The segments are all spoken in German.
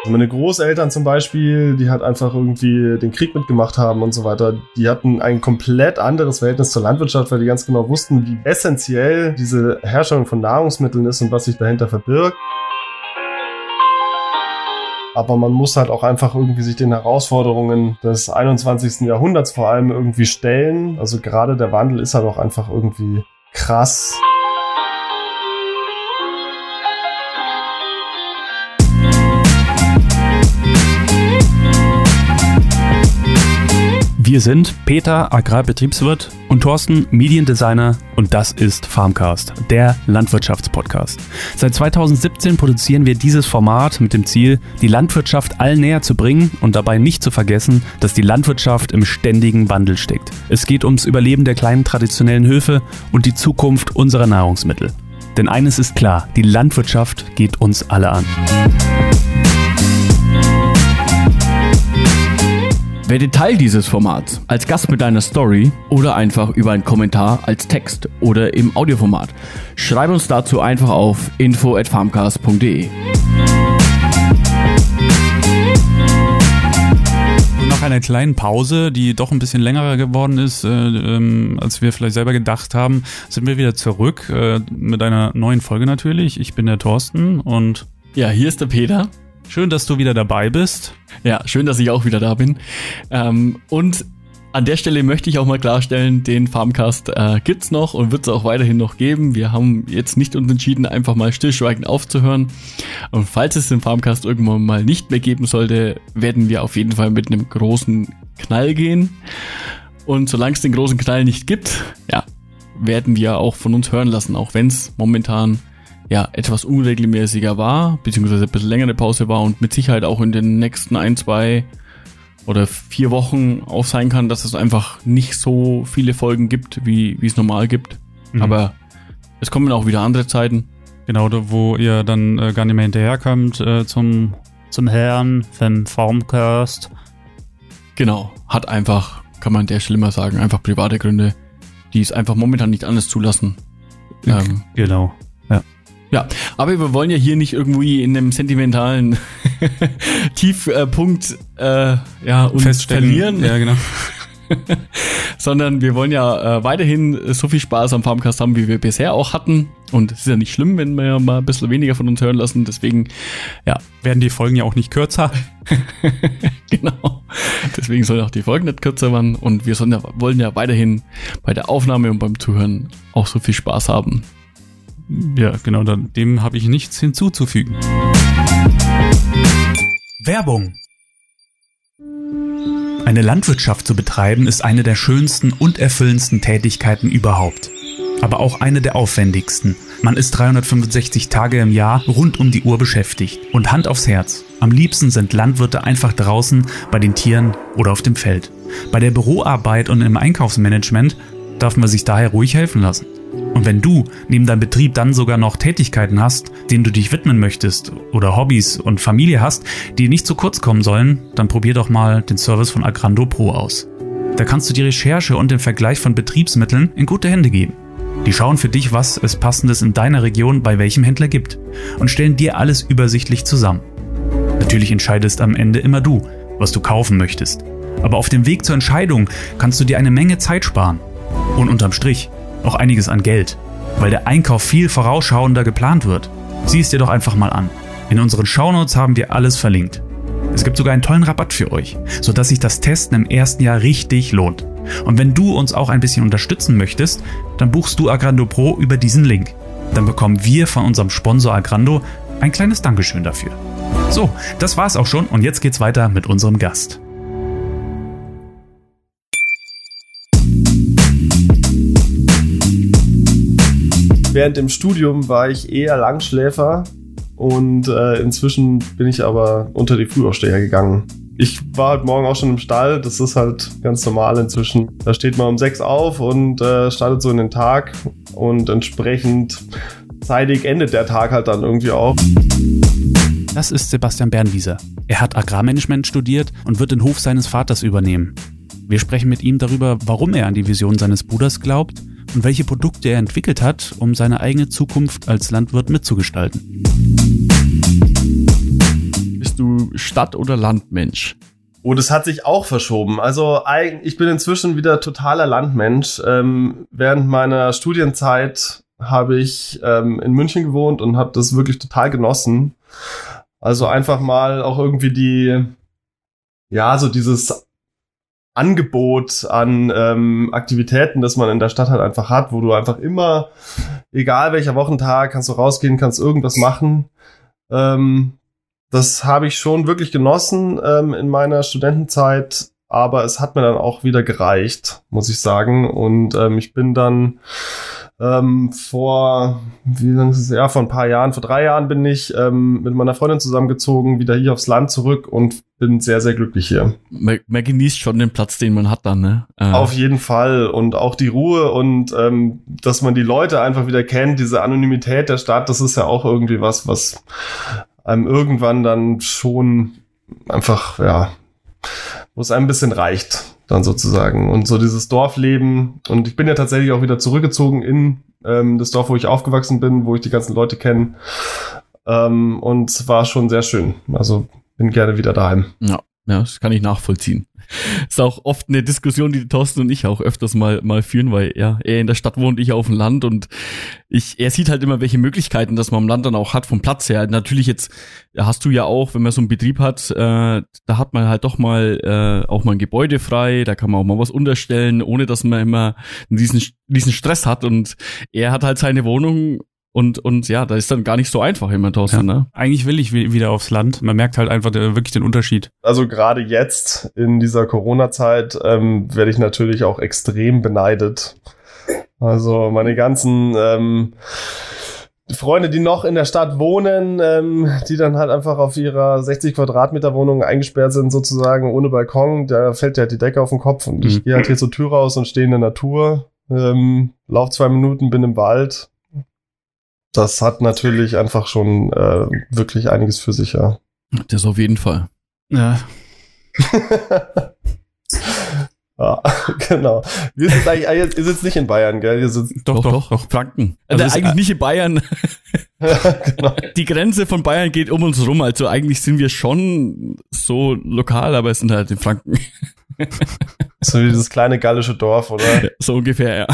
Also meine Großeltern zum Beispiel, die halt einfach irgendwie den Krieg mitgemacht haben und so weiter, die hatten ein komplett anderes Verhältnis zur Landwirtschaft, weil die ganz genau wussten, wie essentiell diese Herstellung von Nahrungsmitteln ist und was sich dahinter verbirgt. Aber man muss halt auch einfach irgendwie sich den Herausforderungen des 21. Jahrhunderts vor allem irgendwie stellen. Also gerade der Wandel ist halt auch einfach irgendwie krass. Wir sind Peter, Agrarbetriebswirt und Thorsten, Mediendesigner und das ist Farmcast, der Landwirtschaftspodcast. Seit 2017 produzieren wir dieses Format mit dem Ziel, die Landwirtschaft allen näher zu bringen und dabei nicht zu vergessen, dass die Landwirtschaft im ständigen Wandel steckt. Es geht ums Überleben der kleinen traditionellen Höfe und die Zukunft unserer Nahrungsmittel. Denn eines ist klar, die Landwirtschaft geht uns alle an. Werde Teil dieses Formats als Gast mit deiner Story oder einfach über einen Kommentar als Text oder im Audioformat. Schreib uns dazu einfach auf info@farmcast.de. Nach einer kleinen Pause, die doch ein bisschen länger geworden ist, äh, ähm, als wir vielleicht selber gedacht haben, sind wir wieder zurück äh, mit einer neuen Folge natürlich. Ich bin der Thorsten und ja, hier ist der Peter. Schön, dass du wieder dabei bist. Ja, schön, dass ich auch wieder da bin. Ähm, und an der Stelle möchte ich auch mal klarstellen, den Farmcast äh, gibt's noch und wird es auch weiterhin noch geben. Wir haben jetzt nicht uns entschieden, einfach mal stillschweigend aufzuhören. Und falls es den Farmcast irgendwann mal nicht mehr geben sollte, werden wir auf jeden Fall mit einem großen Knall gehen. Und solange es den großen Knall nicht gibt, ja, werden wir auch von uns hören lassen, auch wenn es momentan ja, etwas unregelmäßiger war, beziehungsweise ein bisschen längere Pause war und mit Sicherheit auch in den nächsten ein, zwei oder vier Wochen auch sein kann, dass es einfach nicht so viele Folgen gibt, wie, wie es normal gibt. Mhm. Aber es kommen auch wieder andere Zeiten. Genau, wo ihr dann äh, gar nicht mehr hinterherkommt äh, zum, zum Herrn vom Formcast. Genau, hat einfach, kann man der schlimmer sagen, einfach private Gründe, die es einfach momentan nicht anders zulassen. Ähm, genau. Ja, aber wir wollen ja hier nicht irgendwie in einem sentimentalen Tiefpunkt äh, ja, uns verlieren. Ja, genau. Sondern wir wollen ja äh, weiterhin so viel Spaß am Farmcast haben, wie wir bisher auch hatten. Und es ist ja nicht schlimm, wenn wir ja mal ein bisschen weniger von uns hören lassen. Deswegen, ja. Werden die Folgen ja auch nicht kürzer. genau. Deswegen sollen auch die Folgen nicht kürzer werden. Und wir sollen ja, wollen ja weiterhin bei der Aufnahme und beim Zuhören auch so viel Spaß haben. Ja, genau, dem habe ich nichts hinzuzufügen. Werbung. Eine Landwirtschaft zu betreiben ist eine der schönsten und erfüllendsten Tätigkeiten überhaupt. Aber auch eine der aufwendigsten. Man ist 365 Tage im Jahr rund um die Uhr beschäftigt. Und Hand aufs Herz. Am liebsten sind Landwirte einfach draußen bei den Tieren oder auf dem Feld. Bei der Büroarbeit und im Einkaufsmanagement darf man sich daher ruhig helfen lassen. Und wenn du neben deinem Betrieb dann sogar noch Tätigkeiten hast, denen du dich widmen möchtest oder Hobbys und Familie hast, die nicht zu kurz kommen sollen, dann probier doch mal den Service von Agrando Pro aus. Da kannst du die Recherche und den Vergleich von Betriebsmitteln in gute Hände geben. Die schauen für dich, was es passendes in deiner Region bei welchem Händler gibt und stellen dir alles übersichtlich zusammen. Natürlich entscheidest am Ende immer du, was du kaufen möchtest. Aber auf dem Weg zur Entscheidung kannst du dir eine Menge Zeit sparen. Und unterm Strich auch einiges an Geld, weil der Einkauf viel vorausschauender geplant wird. Sieh es dir doch einfach mal an. In unseren Shownotes haben wir alles verlinkt. Es gibt sogar einen tollen Rabatt für euch, sodass sich das Testen im ersten Jahr richtig lohnt. Und wenn du uns auch ein bisschen unterstützen möchtest, dann buchst du Agrando Pro über diesen Link. Dann bekommen wir von unserem Sponsor Agrando ein kleines Dankeschön dafür. So, das war's auch schon und jetzt geht's weiter mit unserem Gast. Während dem Studium war ich eher Langschläfer und äh, inzwischen bin ich aber unter die Frühaufsteher gegangen. Ich war halt morgen auch schon im Stall, das ist halt ganz normal inzwischen. Da steht man um sechs auf und äh, startet so in den Tag und entsprechend zeitig endet der Tag halt dann irgendwie auch. Das ist Sebastian Bernwieser. Er hat Agrarmanagement studiert und wird den Hof seines Vaters übernehmen. Wir sprechen mit ihm darüber, warum er an die Vision seines Bruders glaubt und welche Produkte er entwickelt hat, um seine eigene Zukunft als Landwirt mitzugestalten. Bist du Stadt- oder Landmensch? Oh, das hat sich auch verschoben. Also ich bin inzwischen wieder totaler Landmensch. Ähm, während meiner Studienzeit habe ich ähm, in München gewohnt und habe das wirklich total genossen. Also einfach mal auch irgendwie die, ja, so dieses Angebot an ähm, Aktivitäten, das man in der Stadt halt einfach hat, wo du einfach immer, egal welcher Wochentag, kannst du rausgehen, kannst irgendwas machen. Ähm, das habe ich schon wirklich genossen ähm, in meiner Studentenzeit, aber es hat mir dann auch wieder gereicht, muss ich sagen. Und ähm, ich bin dann ähm, vor, wie lange ist es? Ja, vor ein paar Jahren, vor drei Jahren bin ich ähm, mit meiner Freundin zusammengezogen, wieder hier aufs Land zurück und bin sehr, sehr glücklich hier. Man, man genießt schon den Platz, den man hat dann, ne? Äh. Auf jeden Fall. Und auch die Ruhe und ähm, dass man die Leute einfach wieder kennt, diese Anonymität der Stadt, das ist ja auch irgendwie was, was einem irgendwann dann schon einfach, ja, wo es einem ein bisschen reicht, dann sozusagen. Und so dieses Dorfleben. Und ich bin ja tatsächlich auch wieder zurückgezogen in ähm, das Dorf, wo ich aufgewachsen bin, wo ich die ganzen Leute kenne. Ähm, und war schon sehr schön. Also bin gerne wieder daheim. Ja, ja, das kann ich nachvollziehen. ist auch oft eine Diskussion, die Thorsten und ich auch öfters mal, mal führen, weil ja, er in der Stadt wohnt, ich auf dem Land und ich, er sieht halt immer, welche Möglichkeiten das man am Land dann auch hat vom Platz her. Natürlich jetzt hast du ja auch, wenn man so einen Betrieb hat, äh, da hat man halt doch mal äh, auch mal ein Gebäude frei, da kann man auch mal was unterstellen, ohne dass man immer diesen, diesen Stress hat und er hat halt seine Wohnung und, und ja, da ist dann gar nicht so einfach immer, Thorsten. Ja. Ne? Eigentlich will ich wieder aufs Land. Man merkt halt einfach der, wirklich den Unterschied. Also gerade jetzt in dieser Corona-Zeit ähm, werde ich natürlich auch extrem beneidet. Also meine ganzen ähm, Freunde, die noch in der Stadt wohnen, ähm, die dann halt einfach auf ihrer 60 Quadratmeter Wohnung eingesperrt sind, sozusagen ohne Balkon, da fällt ja halt die Decke auf den Kopf und mhm. ich gehe halt hier zur Tür raus und stehe in der Natur, ähm, lauf zwei Minuten, bin im Wald das hat natürlich einfach schon äh, wirklich einiges für sich, ja. Das auf jeden Fall. Ja. Ja, genau. Wir sind eigentlich, ihr sitzt nicht in Bayern, gell? Ihr sitzt doch, doch, doch, doch, Franken. Also, also eigentlich nicht in Bayern. ja, genau. Die Grenze von Bayern geht um uns rum, also eigentlich sind wir schon so lokal, aber es sind halt in Franken. So wie dieses kleine gallische Dorf, oder? So ungefähr, ja.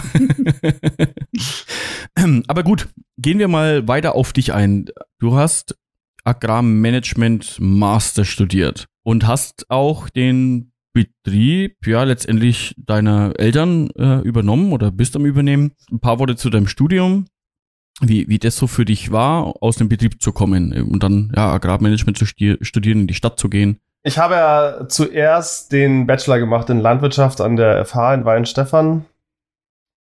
Aber gut, gehen wir mal weiter auf dich ein. Du hast Agrarmanagement Master studiert und hast auch den Betrieb, ja, letztendlich deiner Eltern äh, übernommen oder bist am Übernehmen. Ein paar Worte zu deinem Studium, wie, wie das so für dich war, aus dem Betrieb zu kommen und dann, ja, Agrarmanagement zu studieren, in die Stadt zu gehen. Ich habe ja zuerst den Bachelor gemacht in Landwirtschaft an der FH in Weihenstephan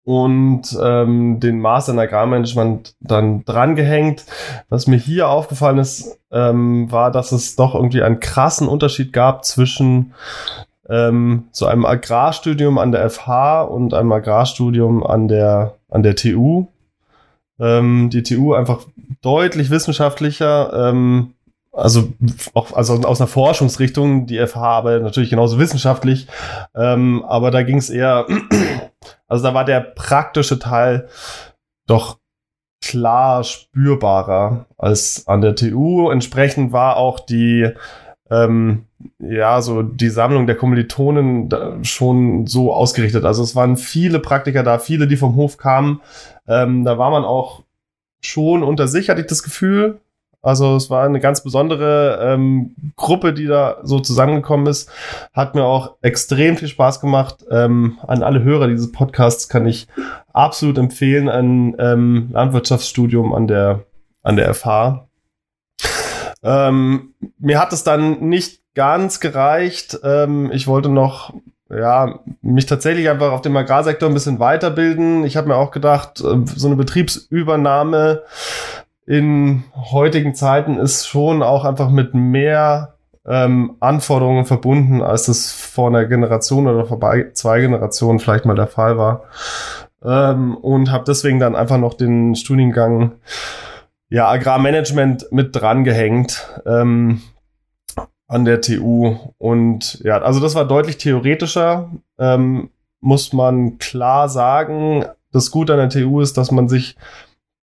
und ähm, den Master in Agrarmanagement dann drangehängt. Was mir hier aufgefallen ist, ähm, war, dass es doch irgendwie einen krassen Unterschied gab zwischen ähm, so einem Agrarstudium an der FH und einem Agrarstudium an der, an der TU. Ähm, die TU einfach deutlich wissenschaftlicher, ähm, also auch also aus einer Forschungsrichtung, die FH aber natürlich genauso wissenschaftlich, ähm, aber da ging es eher, also da war der praktische Teil doch klar spürbarer als an der TU. Entsprechend war auch die ähm, ja, so die Sammlung der Kommilitonen schon so ausgerichtet. Also es waren viele Praktiker da, viele, die vom Hof kamen. Ähm, da war man auch schon unter sich, hatte ich das Gefühl. Also es war eine ganz besondere ähm, Gruppe, die da so zusammengekommen ist. Hat mir auch extrem viel Spaß gemacht. Ähm, an alle Hörer dieses Podcasts kann ich absolut empfehlen, ein ähm, Landwirtschaftsstudium an der, an der FH. Ähm, mir hat es dann nicht ganz gereicht. Ähm, ich wollte noch ja, mich tatsächlich einfach auf dem Agrarsektor ein bisschen weiterbilden. Ich habe mir auch gedacht, äh, so eine Betriebsübernahme in heutigen Zeiten ist schon auch einfach mit mehr ähm, Anforderungen verbunden, als es vor einer Generation oder vor zwei Generationen vielleicht mal der Fall war. Ähm, und habe deswegen dann einfach noch den Studiengang ja, Agrarmanagement mit dran gehängt ähm, an der TU. Und ja, also das war deutlich theoretischer, ähm, muss man klar sagen. Das Gute an der TU ist, dass man sich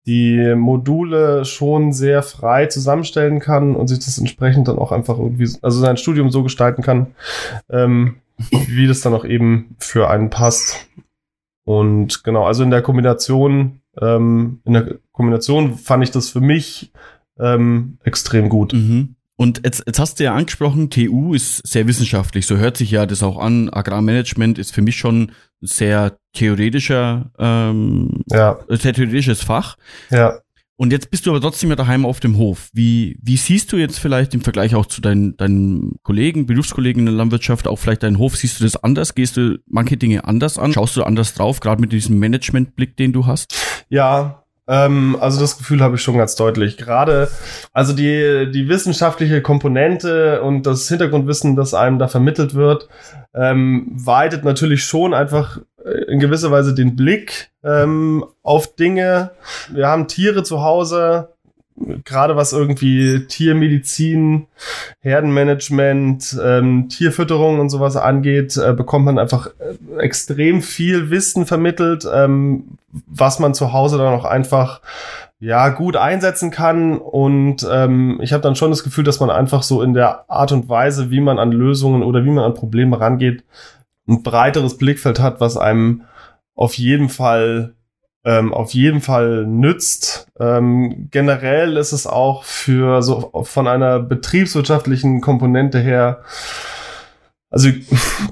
die Module schon sehr frei zusammenstellen kann und sich das entsprechend dann auch einfach irgendwie, also sein Studium so gestalten kann, ähm, wie das dann auch eben für einen passt. Und genau, also in der Kombination, ähm, in der Kombination fand ich das für mich ähm, extrem gut. Mhm. Und jetzt, jetzt hast du ja angesprochen, TU ist sehr wissenschaftlich, so hört sich ja das auch an. Agrarmanagement ist für mich schon sehr theoretischer, ähm, ja. sehr theoretisches Fach. Ja. Und jetzt bist du aber trotzdem ja daheim auf dem Hof. Wie, wie siehst du jetzt vielleicht im Vergleich auch zu deinen, deinen Kollegen, Berufskollegen in der Landwirtschaft, auch vielleicht deinen Hof, siehst du das anders? Gehst du manche Dinge anders an? Schaust du anders drauf, gerade mit diesem Managementblick, den du hast? Ja, ähm, also das Gefühl habe ich schon ganz deutlich. Gerade, also die, die wissenschaftliche Komponente und das Hintergrundwissen, das einem da vermittelt wird, ähm, weitet natürlich schon einfach äh, in gewisser Weise den Blick ähm, auf Dinge. Wir haben Tiere zu Hause, gerade was irgendwie Tiermedizin, Herdenmanagement, ähm, Tierfütterung und sowas angeht, äh, bekommt man einfach äh, extrem viel Wissen vermittelt, ähm, was man zu Hause dann auch einfach ja gut einsetzen kann. Und ähm, ich habe dann schon das Gefühl, dass man einfach so in der Art und Weise, wie man an Lösungen oder wie man an Probleme rangeht, ein breiteres Blickfeld hat, was einem auf jeden Fall ähm, auf jeden Fall nützt. Ähm, generell ist es auch für so von einer betriebswirtschaftlichen Komponente her also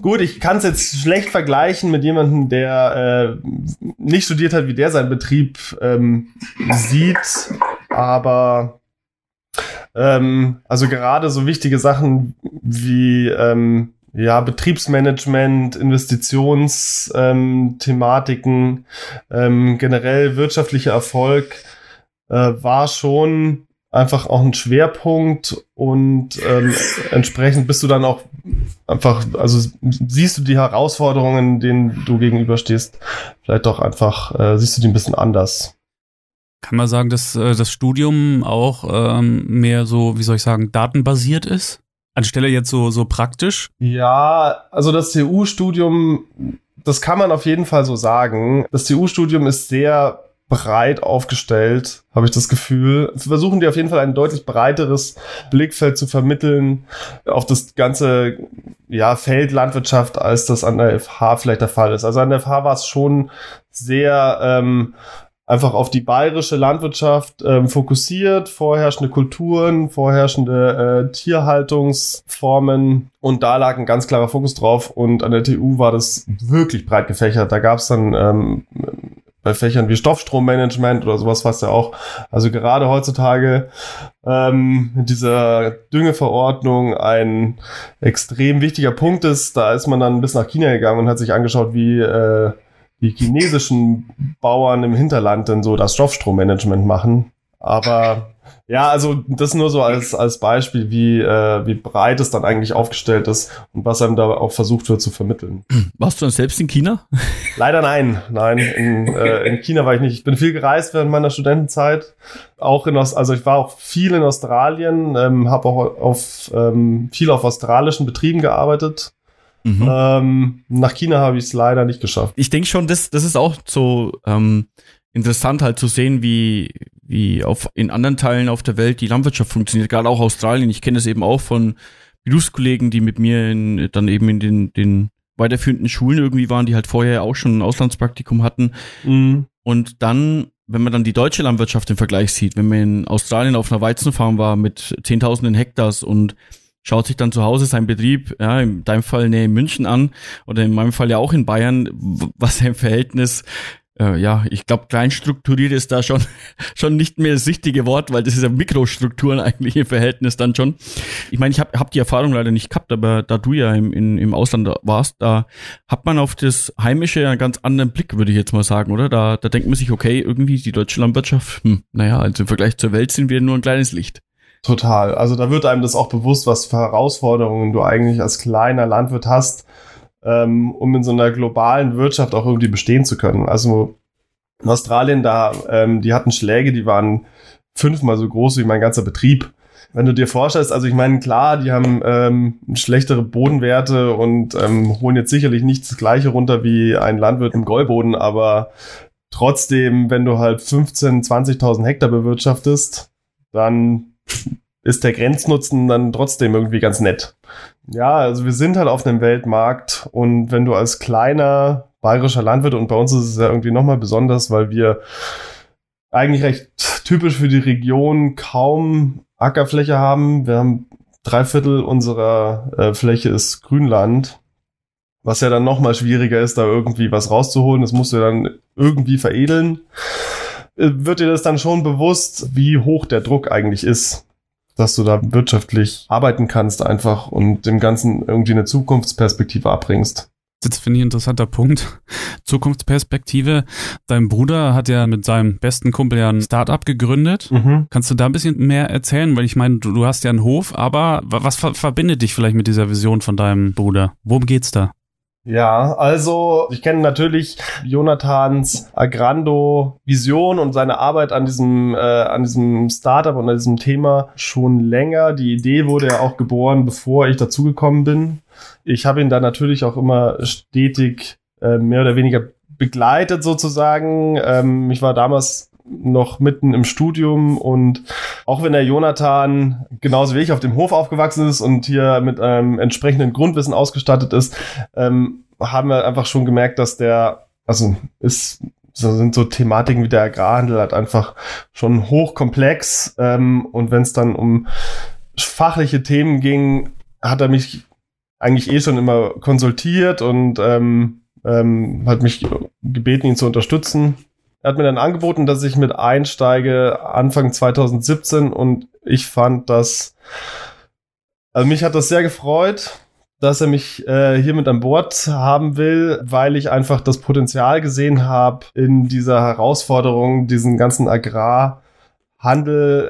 gut, ich kann es jetzt schlecht vergleichen mit jemandem, der äh, nicht studiert hat, wie der seinen Betrieb ähm, sieht, aber ähm, also gerade so wichtige Sachen wie ähm, ja, Betriebsmanagement, Investitionsthematiken, ähm, generell wirtschaftlicher Erfolg äh, war schon einfach auch ein Schwerpunkt und ähm, entsprechend bist du dann auch einfach, also siehst du die Herausforderungen, denen du gegenüberstehst, vielleicht doch einfach, äh, siehst du die ein bisschen anders. Kann man sagen, dass äh, das Studium auch ähm, mehr so, wie soll ich sagen, datenbasiert ist? Anstelle jetzt so, so praktisch? Ja, also das TU-Studium, das kann man auf jeden Fall so sagen. Das TU-Studium ist sehr breit aufgestellt, habe ich das Gefühl. Versuchen die auf jeden Fall ein deutlich breiteres Blickfeld zu vermitteln auf das ganze ja, Feld Landwirtschaft, als das an der FH vielleicht der Fall ist. Also an der FH war es schon sehr ähm, einfach auf die bayerische Landwirtschaft ähm, fokussiert, vorherrschende Kulturen, vorherrschende äh, Tierhaltungsformen und da lag ein ganz klarer Fokus drauf und an der TU war das wirklich breit gefächert. Da gab es dann ähm, bei Fächern wie Stoffstrommanagement oder sowas, was ja auch, also gerade heutzutage ähm, mit dieser Düngeverordnung ein extrem wichtiger Punkt ist. Da ist man dann bis nach China gegangen und hat sich angeschaut, wie äh, die chinesischen Bauern im Hinterland denn so das Stoffstrommanagement machen. Aber ja, also das nur so als, als Beispiel, wie, äh, wie breit es dann eigentlich aufgestellt ist und was einem da auch versucht wird zu vermitteln. Warst du dann selbst in China? Leider nein, nein. In, äh, in China war ich nicht. Ich bin viel gereist während meiner Studentenzeit. Auch in Ost also ich war auch viel in Australien, ähm, habe auch auf ähm, viel auf australischen Betrieben gearbeitet. Mhm. Ähm, nach China habe ich es leider nicht geschafft. Ich denke schon, das, das ist auch so ähm, interessant halt zu sehen, wie, wie auf, in anderen Teilen auf der Welt die Landwirtschaft funktioniert, gerade auch Australien. Ich kenne das eben auch von Berufskollegen, die mit mir in, dann eben in den, den weiterführenden Schulen irgendwie waren, die halt vorher auch schon ein Auslandspraktikum hatten. Mhm. Und dann, wenn man dann die deutsche Landwirtschaft im Vergleich sieht, wenn man in Australien auf einer Weizenfarm war mit zehntausenden Hektars und schaut sich dann zu Hause seinen Betrieb, ja, in deinem Fall Nähe München an oder in meinem Fall ja auch in Bayern, was im Verhältnis äh, ja, ich glaube, kleinstrukturiert ist da schon, schon nicht mehr das richtige Wort, weil das ist ja Mikrostrukturen eigentlich im Verhältnis dann schon. Ich meine, ich habe hab die Erfahrung leider nicht gehabt, aber da du ja im, in, im Ausland warst, da hat man auf das Heimische einen ganz anderen Blick, würde ich jetzt mal sagen, oder? Da, da denkt man sich, okay, irgendwie die deutsche Landwirtschaft, hm, naja, also im Vergleich zur Welt sind wir nur ein kleines Licht. Total. Also da wird einem das auch bewusst, was für Herausforderungen du eigentlich als kleiner Landwirt hast, ähm, um in so einer globalen Wirtschaft auch irgendwie bestehen zu können. Also in Australien, da, ähm, die hatten Schläge, die waren fünfmal so groß wie mein ganzer Betrieb. Wenn du dir vorstellst, also ich meine, klar, die haben ähm, schlechtere Bodenwerte und ähm, holen jetzt sicherlich nicht das gleiche runter wie ein Landwirt im Gäuboden, aber trotzdem, wenn du halt 15, 20.000 Hektar bewirtschaftest, dann ist der Grenznutzen dann trotzdem irgendwie ganz nett. Ja, also wir sind halt auf einem Weltmarkt und wenn du als kleiner bayerischer Landwirt und bei uns ist es ja irgendwie nochmal besonders, weil wir eigentlich recht typisch für die Region kaum Ackerfläche haben. Wir haben drei Viertel unserer äh, Fläche ist Grünland, was ja dann nochmal schwieriger ist, da irgendwie was rauszuholen. Das musst du dann irgendwie veredeln. Äh, wird dir das dann schon bewusst, wie hoch der Druck eigentlich ist? dass du da wirtschaftlich arbeiten kannst einfach und dem Ganzen irgendwie eine Zukunftsperspektive abbringst. Das finde ich ein interessanter Punkt. Zukunftsperspektive. Dein Bruder hat ja mit seinem besten Kumpel ja ein Startup gegründet. Mhm. Kannst du da ein bisschen mehr erzählen? Weil ich meine, du, du hast ja einen Hof, aber was ver verbindet dich vielleicht mit dieser Vision von deinem Bruder? Worum geht's da? Ja, also ich kenne natürlich Jonathans Agrando Vision und seine Arbeit an diesem äh, an diesem Startup und an diesem Thema schon länger. Die Idee wurde ja auch geboren, bevor ich dazugekommen bin. Ich habe ihn da natürlich auch immer stetig äh, mehr oder weniger begleitet sozusagen. Ähm, ich war damals noch mitten im Studium und auch wenn der Jonathan genauso wie ich auf dem Hof aufgewachsen ist und hier mit einem entsprechenden Grundwissen ausgestattet ist, ähm, haben wir einfach schon gemerkt, dass der, also ist, sind so Thematiken wie der Agrarhandel halt einfach schon hochkomplex ähm, und wenn es dann um fachliche Themen ging, hat er mich eigentlich eh schon immer konsultiert und ähm, ähm, hat mich gebeten, ihn zu unterstützen. Er hat mir dann angeboten, dass ich mit einsteige Anfang 2017 und ich fand das, also mich hat das sehr gefreut, dass er mich äh, hier mit an Bord haben will, weil ich einfach das Potenzial gesehen habe, in dieser Herausforderung, diesen ganzen Agrarhandel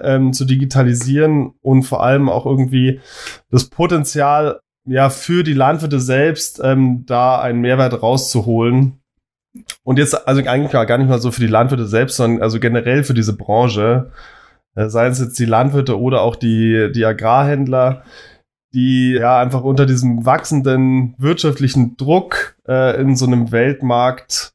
ähm, zu digitalisieren und vor allem auch irgendwie das Potenzial ja für die Landwirte selbst ähm, da einen Mehrwert rauszuholen und jetzt also eigentlich gar nicht mal so für die Landwirte selbst, sondern also generell für diese Branche, äh, seien es jetzt die Landwirte oder auch die, die Agrarhändler, die ja einfach unter diesem wachsenden wirtschaftlichen Druck äh, in so einem Weltmarkt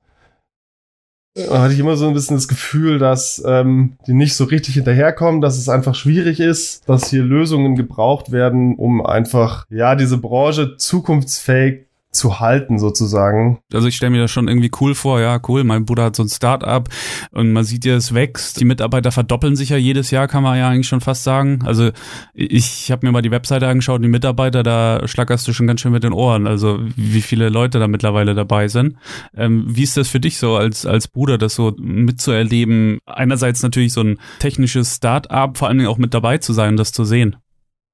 äh, hatte ich immer so ein bisschen das Gefühl, dass ähm, die nicht so richtig hinterherkommen, dass es einfach schwierig ist, dass hier Lösungen gebraucht werden, um einfach ja diese Branche zukunftsfähig zu halten sozusagen. Also ich stelle mir das schon irgendwie cool vor, ja, cool, mein Bruder hat so ein Start-up und man sieht ja, es wächst. Die Mitarbeiter verdoppeln sich ja jedes Jahr, kann man ja eigentlich schon fast sagen. Also ich habe mir mal die Webseite angeschaut, die Mitarbeiter, da schlackerst du schon ganz schön mit den Ohren, also wie viele Leute da mittlerweile dabei sind. Ähm, wie ist das für dich so als, als Bruder, das so mitzuerleben? Einerseits natürlich so ein technisches Start-up, vor allen Dingen auch mit dabei zu sein, das zu sehen.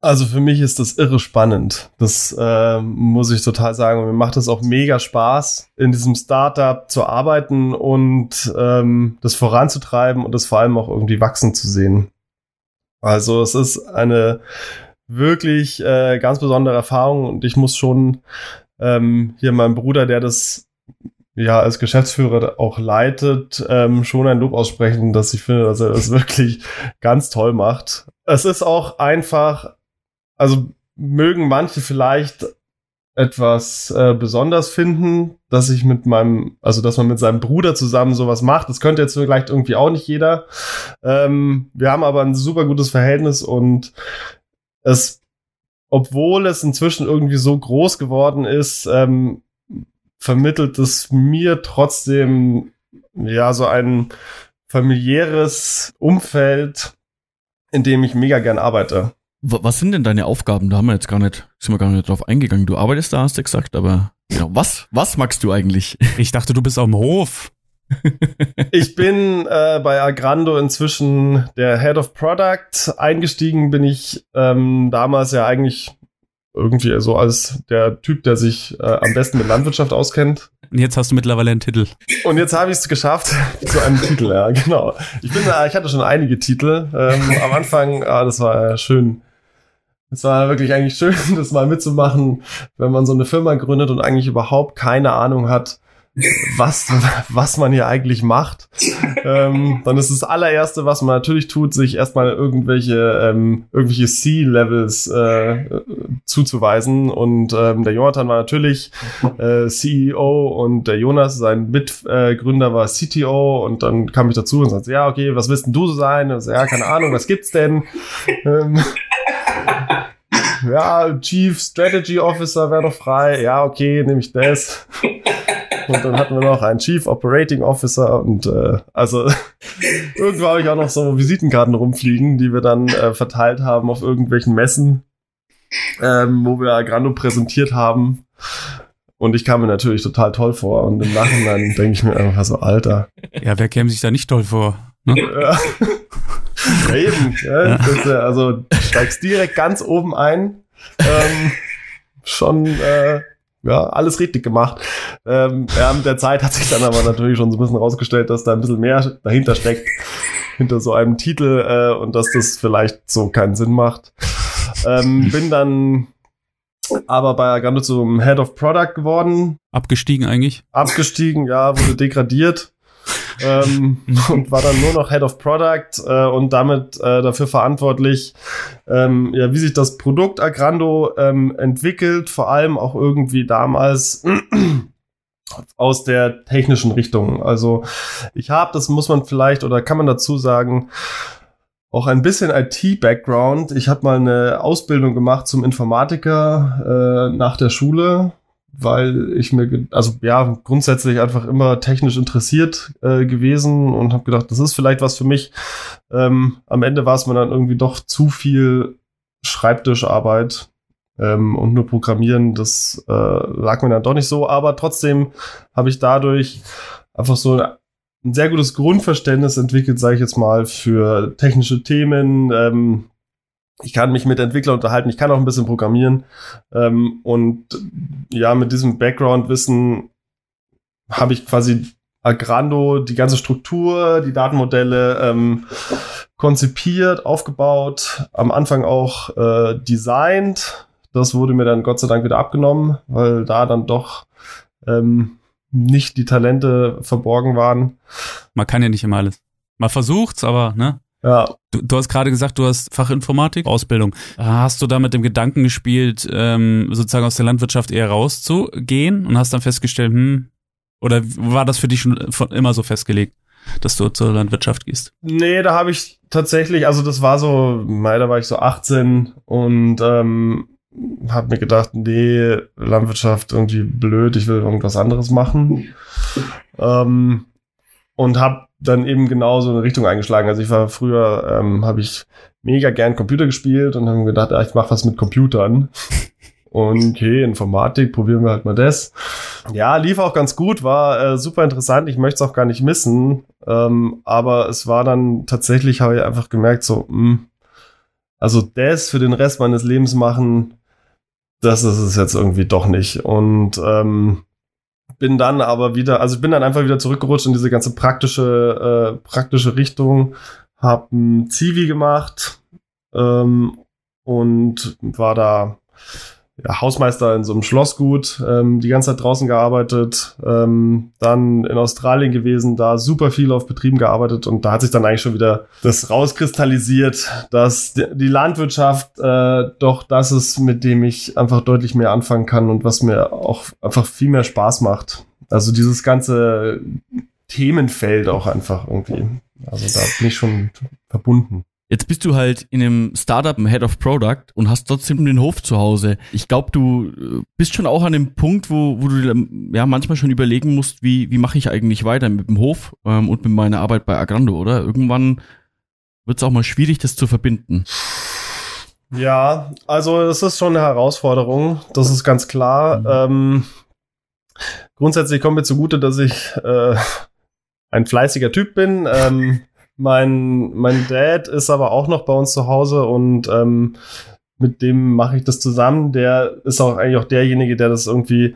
Also für mich ist das irre spannend. Das äh, muss ich total sagen. Und mir macht es auch mega Spaß, in diesem Startup zu arbeiten und ähm, das voranzutreiben und das vor allem auch irgendwie wachsen zu sehen. Also es ist eine wirklich äh, ganz besondere Erfahrung und ich muss schon ähm, hier meinem Bruder, der das ja als Geschäftsführer auch leitet, ähm, schon ein Lob aussprechen, dass ich finde, dass er das wirklich ganz toll macht. Es ist auch einfach also mögen manche vielleicht etwas äh, besonders finden, dass ich mit meinem, also dass man mit seinem Bruder zusammen sowas macht. Das könnte jetzt vielleicht irgendwie auch nicht jeder. Ähm, wir haben aber ein super gutes Verhältnis und es, obwohl es inzwischen irgendwie so groß geworden ist, ähm, vermittelt es mir trotzdem ja so ein familiäres Umfeld, in dem ich mega gern arbeite. Was sind denn deine Aufgaben? Da haben wir jetzt gar nicht, sind wir gar nicht drauf eingegangen. Du arbeitest da, hast du gesagt, aber genau, was, was magst du eigentlich? Ich dachte, du bist am Hof. ich bin äh, bei Agrando inzwischen der Head of Product. Eingestiegen bin ich ähm, damals ja eigentlich irgendwie so als der Typ, der sich äh, am besten mit Landwirtschaft auskennt. Und jetzt hast du mittlerweile einen Titel. Und jetzt habe ich es geschafft zu einem Titel, ja, genau. Ich bin, ich hatte schon einige Titel. Ähm, am Anfang, ah, das war schön es war wirklich eigentlich schön, das mal mitzumachen, wenn man so eine Firma gründet und eigentlich überhaupt keine Ahnung hat, was, was man hier eigentlich macht, ähm, dann ist das allererste, was man natürlich tut, sich erstmal irgendwelche, ähm, irgendwelche C-Levels äh, zuzuweisen. Und ähm, der Jonathan war natürlich äh, CEO und der Jonas, sein Mitgründer, war CTO. Und dann kam ich dazu und sagte, ja, okay, was willst denn du so sein? Und so, ja, keine Ahnung, was gibt's denn? Ja, Chief Strategy Officer wäre doch frei. Ja, okay, nehme ich das. Und dann hatten wir noch einen Chief Operating Officer und äh, also irgendwo habe ich auch noch so Visitenkarten rumfliegen, die wir dann äh, verteilt haben auf irgendwelchen Messen, ähm, wo wir Agrando präsentiert haben. Und ich kam mir natürlich total toll vor. Und im Nachhinein denke ich mir einfach so, Alter. Ja, wer käme sich da nicht toll vor? Ne? ja, eben. Ja, ja. Das, also steigst direkt ganz oben ein. Ähm, schon äh, ja, alles richtig gemacht. Ähm, ja, mit der Zeit hat sich dann aber natürlich schon so ein bisschen rausgestellt, dass da ein bisschen mehr dahinter steckt, hinter so einem Titel äh, und dass das vielleicht so keinen Sinn macht. Ähm, bin dann aber bei Agando zum Head of Product geworden. Abgestiegen eigentlich? Abgestiegen, ja, wurde degradiert ähm, und war dann nur noch Head of Product äh, und damit äh, dafür verantwortlich, ähm, ja, wie sich das Produkt Agrando ähm, entwickelt, vor allem auch irgendwie damals aus der technischen Richtung. Also ich habe, das muss man vielleicht oder kann man dazu sagen, auch ein bisschen IT-Background. Ich habe mal eine Ausbildung gemacht zum Informatiker äh, nach der Schule weil ich mir, also ja, grundsätzlich einfach immer technisch interessiert äh, gewesen und habe gedacht, das ist vielleicht was für mich. Ähm, am Ende war es mir dann irgendwie doch zu viel Schreibtischarbeit ähm, und nur Programmieren, das äh, lag mir dann doch nicht so, aber trotzdem habe ich dadurch einfach so ein sehr gutes Grundverständnis entwickelt, sage ich jetzt mal, für technische Themen, ähm, ich kann mich mit Entwicklern unterhalten, ich kann auch ein bisschen programmieren. Ähm, und ja, mit diesem Background-Wissen habe ich quasi Agrando, die ganze Struktur, die Datenmodelle ähm, konzipiert, aufgebaut, am Anfang auch äh, designt. Das wurde mir dann Gott sei Dank wieder abgenommen, weil da dann doch ähm, nicht die Talente verborgen waren. Man kann ja nicht immer alles. Man versucht's, aber ne? Ja. Du, du hast gerade gesagt, du hast Fachinformatik, Ausbildung. Hast du da mit dem Gedanken gespielt, ähm, sozusagen aus der Landwirtschaft eher rauszugehen und hast dann festgestellt, hm, oder war das für dich schon von immer so festgelegt, dass du zur Landwirtschaft gehst? Nee, da habe ich tatsächlich, also das war so, mei, da war ich so 18 und ähm, habe mir gedacht, nee, Landwirtschaft irgendwie blöd, ich will irgendwas anderes machen. ähm, und habe dann eben genau so eine Richtung eingeschlagen. Also ich war früher, ähm, habe ich mega gern Computer gespielt und habe gedacht, ah, ich mache was mit Computern. Und okay, Informatik, probieren wir halt mal das. Ja, lief auch ganz gut, war äh, super interessant. Ich möchte es auch gar nicht missen. Ähm, aber es war dann tatsächlich, habe ich einfach gemerkt, so, mh, hm, also das für den Rest meines Lebens machen, das ist es jetzt irgendwie doch nicht. Und ähm, bin dann aber wieder, also ich bin dann einfach wieder zurückgerutscht in diese ganze praktische, äh, praktische Richtung, hab ein Zivi gemacht ähm, und war da Hausmeister in so einem Schlossgut, ähm, die ganze Zeit draußen gearbeitet, ähm, dann in Australien gewesen, da super viel auf Betrieben gearbeitet und da hat sich dann eigentlich schon wieder das rauskristallisiert, dass die Landwirtschaft äh, doch das ist, mit dem ich einfach deutlich mehr anfangen kann und was mir auch einfach viel mehr Spaß macht. Also dieses ganze Themenfeld auch einfach irgendwie. Also da bin ich schon verbunden. Jetzt bist du halt in einem Startup im Head of Product und hast trotzdem den Hof zu Hause. Ich glaube, du äh, bist schon auch an dem Punkt, wo, wo du ja manchmal schon überlegen musst, wie, wie mache ich eigentlich weiter mit dem Hof ähm, und mit meiner Arbeit bei Agrando, oder? Irgendwann wird es auch mal schwierig, das zu verbinden. Ja, also es ist schon eine Herausforderung, das ist ganz klar. Mhm. Ähm, grundsätzlich kommt mir zugute, dass ich äh, ein fleißiger Typ bin. Ähm, mein, mein Dad ist aber auch noch bei uns zu Hause und ähm, mit dem mache ich das zusammen. Der ist auch eigentlich auch derjenige, der das irgendwie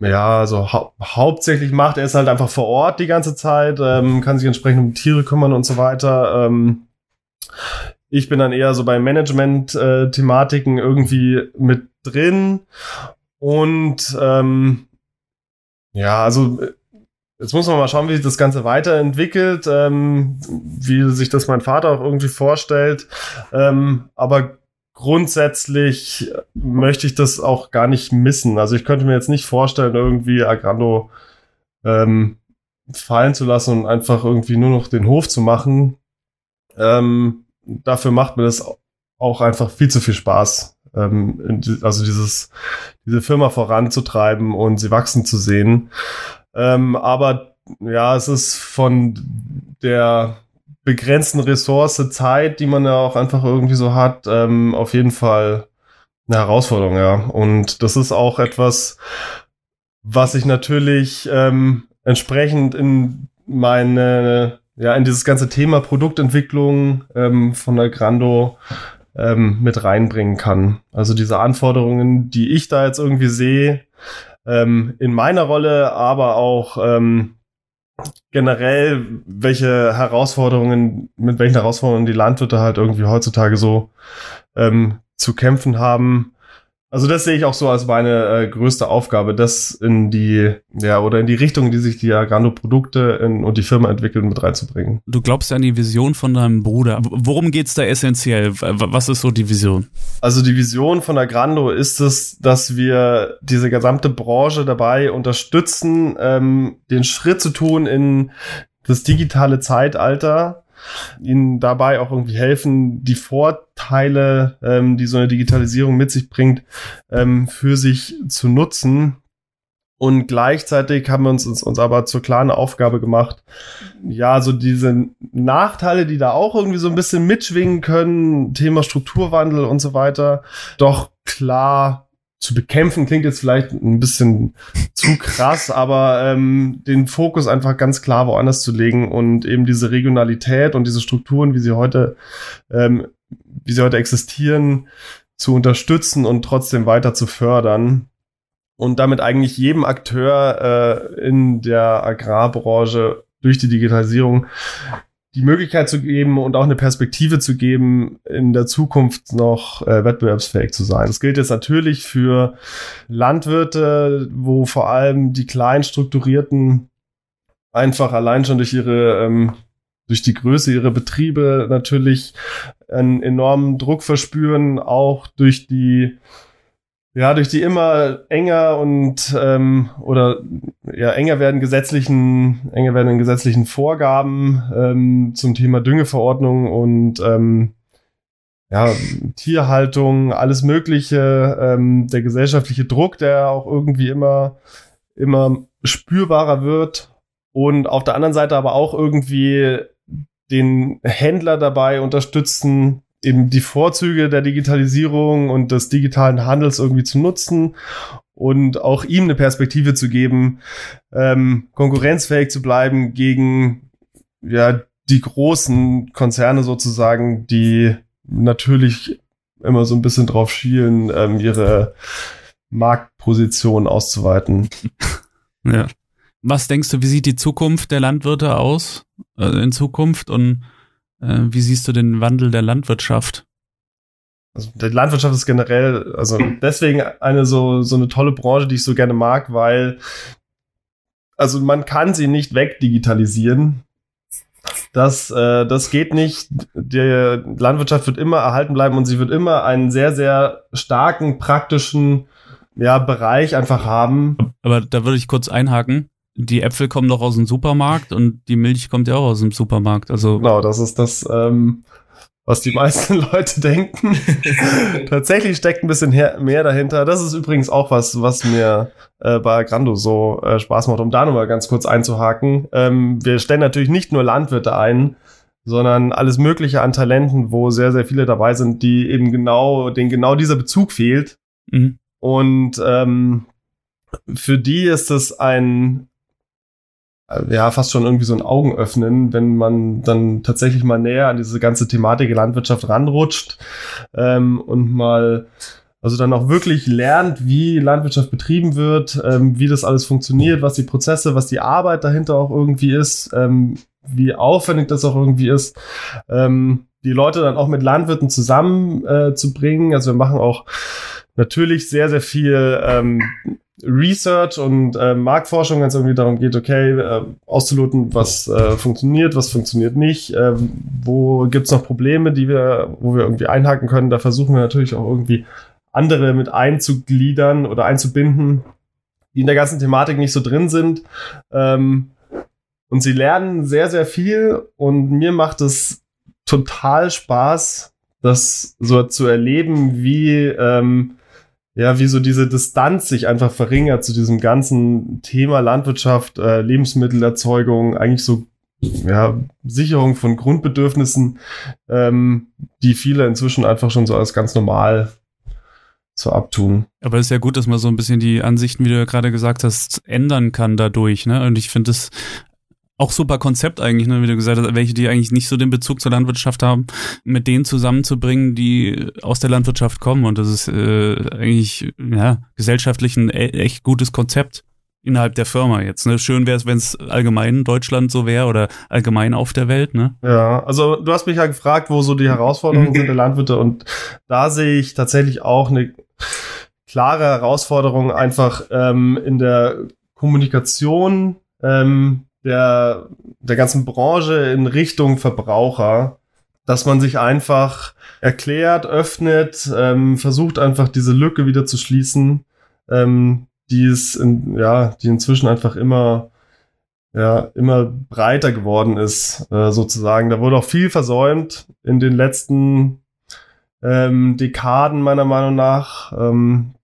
ja, also hau hauptsächlich macht. Er ist halt einfach vor Ort die ganze Zeit, ähm, kann sich entsprechend um Tiere kümmern und so weiter. Ähm, ich bin dann eher so bei Management-Thematiken äh, irgendwie mit drin und ähm, Ja, also Jetzt muss man mal schauen, wie sich das Ganze weiterentwickelt, ähm, wie sich das mein Vater auch irgendwie vorstellt. Ähm, aber grundsätzlich möchte ich das auch gar nicht missen. Also ich könnte mir jetzt nicht vorstellen, irgendwie Agrando ähm, fallen zu lassen und einfach irgendwie nur noch den Hof zu machen. Ähm, dafür macht mir das auch einfach viel zu viel Spaß. Ähm, also dieses, diese Firma voranzutreiben und sie wachsen zu sehen. Ähm, aber ja, es ist von der begrenzten Ressource Zeit, die man ja auch einfach irgendwie so hat, ähm, auf jeden Fall eine Herausforderung, ja. Und das ist auch etwas, was ich natürlich ähm, entsprechend in meine, ja, in dieses ganze Thema Produktentwicklung ähm, von der Grando ähm, mit reinbringen kann. Also diese Anforderungen, die ich da jetzt irgendwie sehe, ähm, in meiner Rolle, aber auch ähm, generell, welche Herausforderungen, mit welchen Herausforderungen die Landwirte halt irgendwie heutzutage so ähm, zu kämpfen haben. Also das sehe ich auch so als meine äh, größte Aufgabe, das in die, ja, oder in die Richtung, in die sich die Agrando-Produkte und die Firma entwickeln, mit reinzubringen. Du glaubst ja an die Vision von deinem Bruder. Worum geht's da essentiell? Was ist so die Vision? Also die Vision von Agrando ist es, dass wir diese gesamte Branche dabei unterstützen, ähm, den Schritt zu tun in das digitale Zeitalter ihnen dabei auch irgendwie helfen, die Vorteile, ähm, die so eine Digitalisierung mit sich bringt, ähm, für sich zu nutzen. Und gleichzeitig haben wir uns, uns, uns aber zur klaren Aufgabe gemacht, ja, so diese Nachteile, die da auch irgendwie so ein bisschen mitschwingen können, Thema Strukturwandel und so weiter, doch klar zu bekämpfen klingt jetzt vielleicht ein bisschen zu krass, aber ähm, den Fokus einfach ganz klar woanders zu legen und eben diese Regionalität und diese Strukturen, wie sie heute, ähm, wie sie heute existieren, zu unterstützen und trotzdem weiter zu fördern und damit eigentlich jedem Akteur äh, in der Agrarbranche durch die Digitalisierung die Möglichkeit zu geben und auch eine Perspektive zu geben, in der Zukunft noch äh, wettbewerbsfähig zu sein. Das gilt jetzt natürlich für Landwirte, wo vor allem die klein strukturierten einfach allein schon durch ihre ähm, durch die Größe ihrer Betriebe natürlich einen enormen Druck verspüren, auch durch die ja, durch die immer enger und ähm, oder ja enger werden gesetzlichen, enger werden gesetzlichen Vorgaben ähm, zum Thema Düngeverordnung und ähm, ja, Tierhaltung, alles Mögliche, ähm, der gesellschaftliche Druck, der auch irgendwie immer, immer spürbarer wird. Und auf der anderen Seite aber auch irgendwie den Händler dabei unterstützen, eben die Vorzüge der Digitalisierung und des digitalen Handels irgendwie zu nutzen und auch ihm eine Perspektive zu geben, ähm, konkurrenzfähig zu bleiben gegen ja die großen Konzerne sozusagen, die natürlich immer so ein bisschen drauf schielen, ähm, ihre Marktposition auszuweiten. Ja. Was denkst du, wie sieht die Zukunft der Landwirte aus äh, in Zukunft und wie siehst du den Wandel der Landwirtschaft? Also die Landwirtschaft ist generell, also deswegen eine so, so eine tolle Branche, die ich so gerne mag, weil also man kann sie nicht wegdigitalisieren. Das, äh, das geht nicht. Die Landwirtschaft wird immer erhalten bleiben und sie wird immer einen sehr, sehr starken, praktischen ja, Bereich einfach haben. Aber da würde ich kurz einhaken die Äpfel kommen doch aus dem Supermarkt und die Milch kommt ja auch aus dem Supermarkt. Also genau, das ist das, ähm, was die meisten Leute denken. Tatsächlich steckt ein bisschen mehr dahinter. Das ist übrigens auch was, was mir äh, bei Grando so äh, Spaß macht, um da nochmal ganz kurz einzuhaken. Ähm, wir stellen natürlich nicht nur Landwirte ein, sondern alles Mögliche an Talenten, wo sehr, sehr viele dabei sind, die eben genau, denen genau dieser Bezug fehlt. Mhm. Und ähm, für die ist es ein ja fast schon irgendwie so ein Augenöffnen, wenn man dann tatsächlich mal näher an diese ganze Thematik Landwirtschaft ranrutscht ähm, und mal also dann auch wirklich lernt, wie Landwirtschaft betrieben wird, ähm, wie das alles funktioniert, was die Prozesse, was die Arbeit dahinter auch irgendwie ist, ähm, wie aufwendig das auch irgendwie ist, ähm, die Leute dann auch mit Landwirten zusammenzubringen. Äh, zu bringen. also wir machen auch natürlich sehr, sehr viel ähm, Research und äh, Marktforschung, wenn es irgendwie darum geht, okay, äh, auszuloten, was äh, funktioniert, was funktioniert nicht, äh, wo gibt's noch Probleme, die wir, wo wir irgendwie einhaken können. Da versuchen wir natürlich auch irgendwie andere mit einzugliedern oder einzubinden, die in der ganzen Thematik nicht so drin sind. Ähm, und sie lernen sehr, sehr viel und mir macht es total Spaß, das so zu erleben, wie ähm, ja, wie so diese Distanz sich einfach verringert zu diesem ganzen Thema Landwirtschaft, äh, Lebensmittelerzeugung, eigentlich so ja, Sicherung von Grundbedürfnissen, ähm, die viele inzwischen einfach schon so als ganz normal so abtun. Aber es ist ja gut, dass man so ein bisschen die Ansichten, wie du ja gerade gesagt hast, ändern kann dadurch. Ne? Und ich finde es auch super Konzept eigentlich, ne, wie du gesagt hast, welche, die eigentlich nicht so den Bezug zur Landwirtschaft haben, mit denen zusammenzubringen, die aus der Landwirtschaft kommen. Und das ist äh, eigentlich ja gesellschaftlich ein e echt gutes Konzept innerhalb der Firma jetzt. Ne? Schön wäre es, wenn es allgemein in Deutschland so wäre oder allgemein auf der Welt. Ne? Ja, also du hast mich ja gefragt, wo so die Herausforderungen sind der Landwirte und da sehe ich tatsächlich auch eine klare Herausforderung einfach ähm, in der Kommunikation ähm, der, der ganzen Branche in Richtung Verbraucher, dass man sich einfach erklärt, öffnet, ähm, versucht einfach diese Lücke wieder zu schließen, ähm, die ist in, ja, die inzwischen einfach immer ja, immer breiter geworden ist, äh, sozusagen. Da wurde auch viel versäumt in den letzten ähm, Dekaden, meiner Meinung nach. Ähm,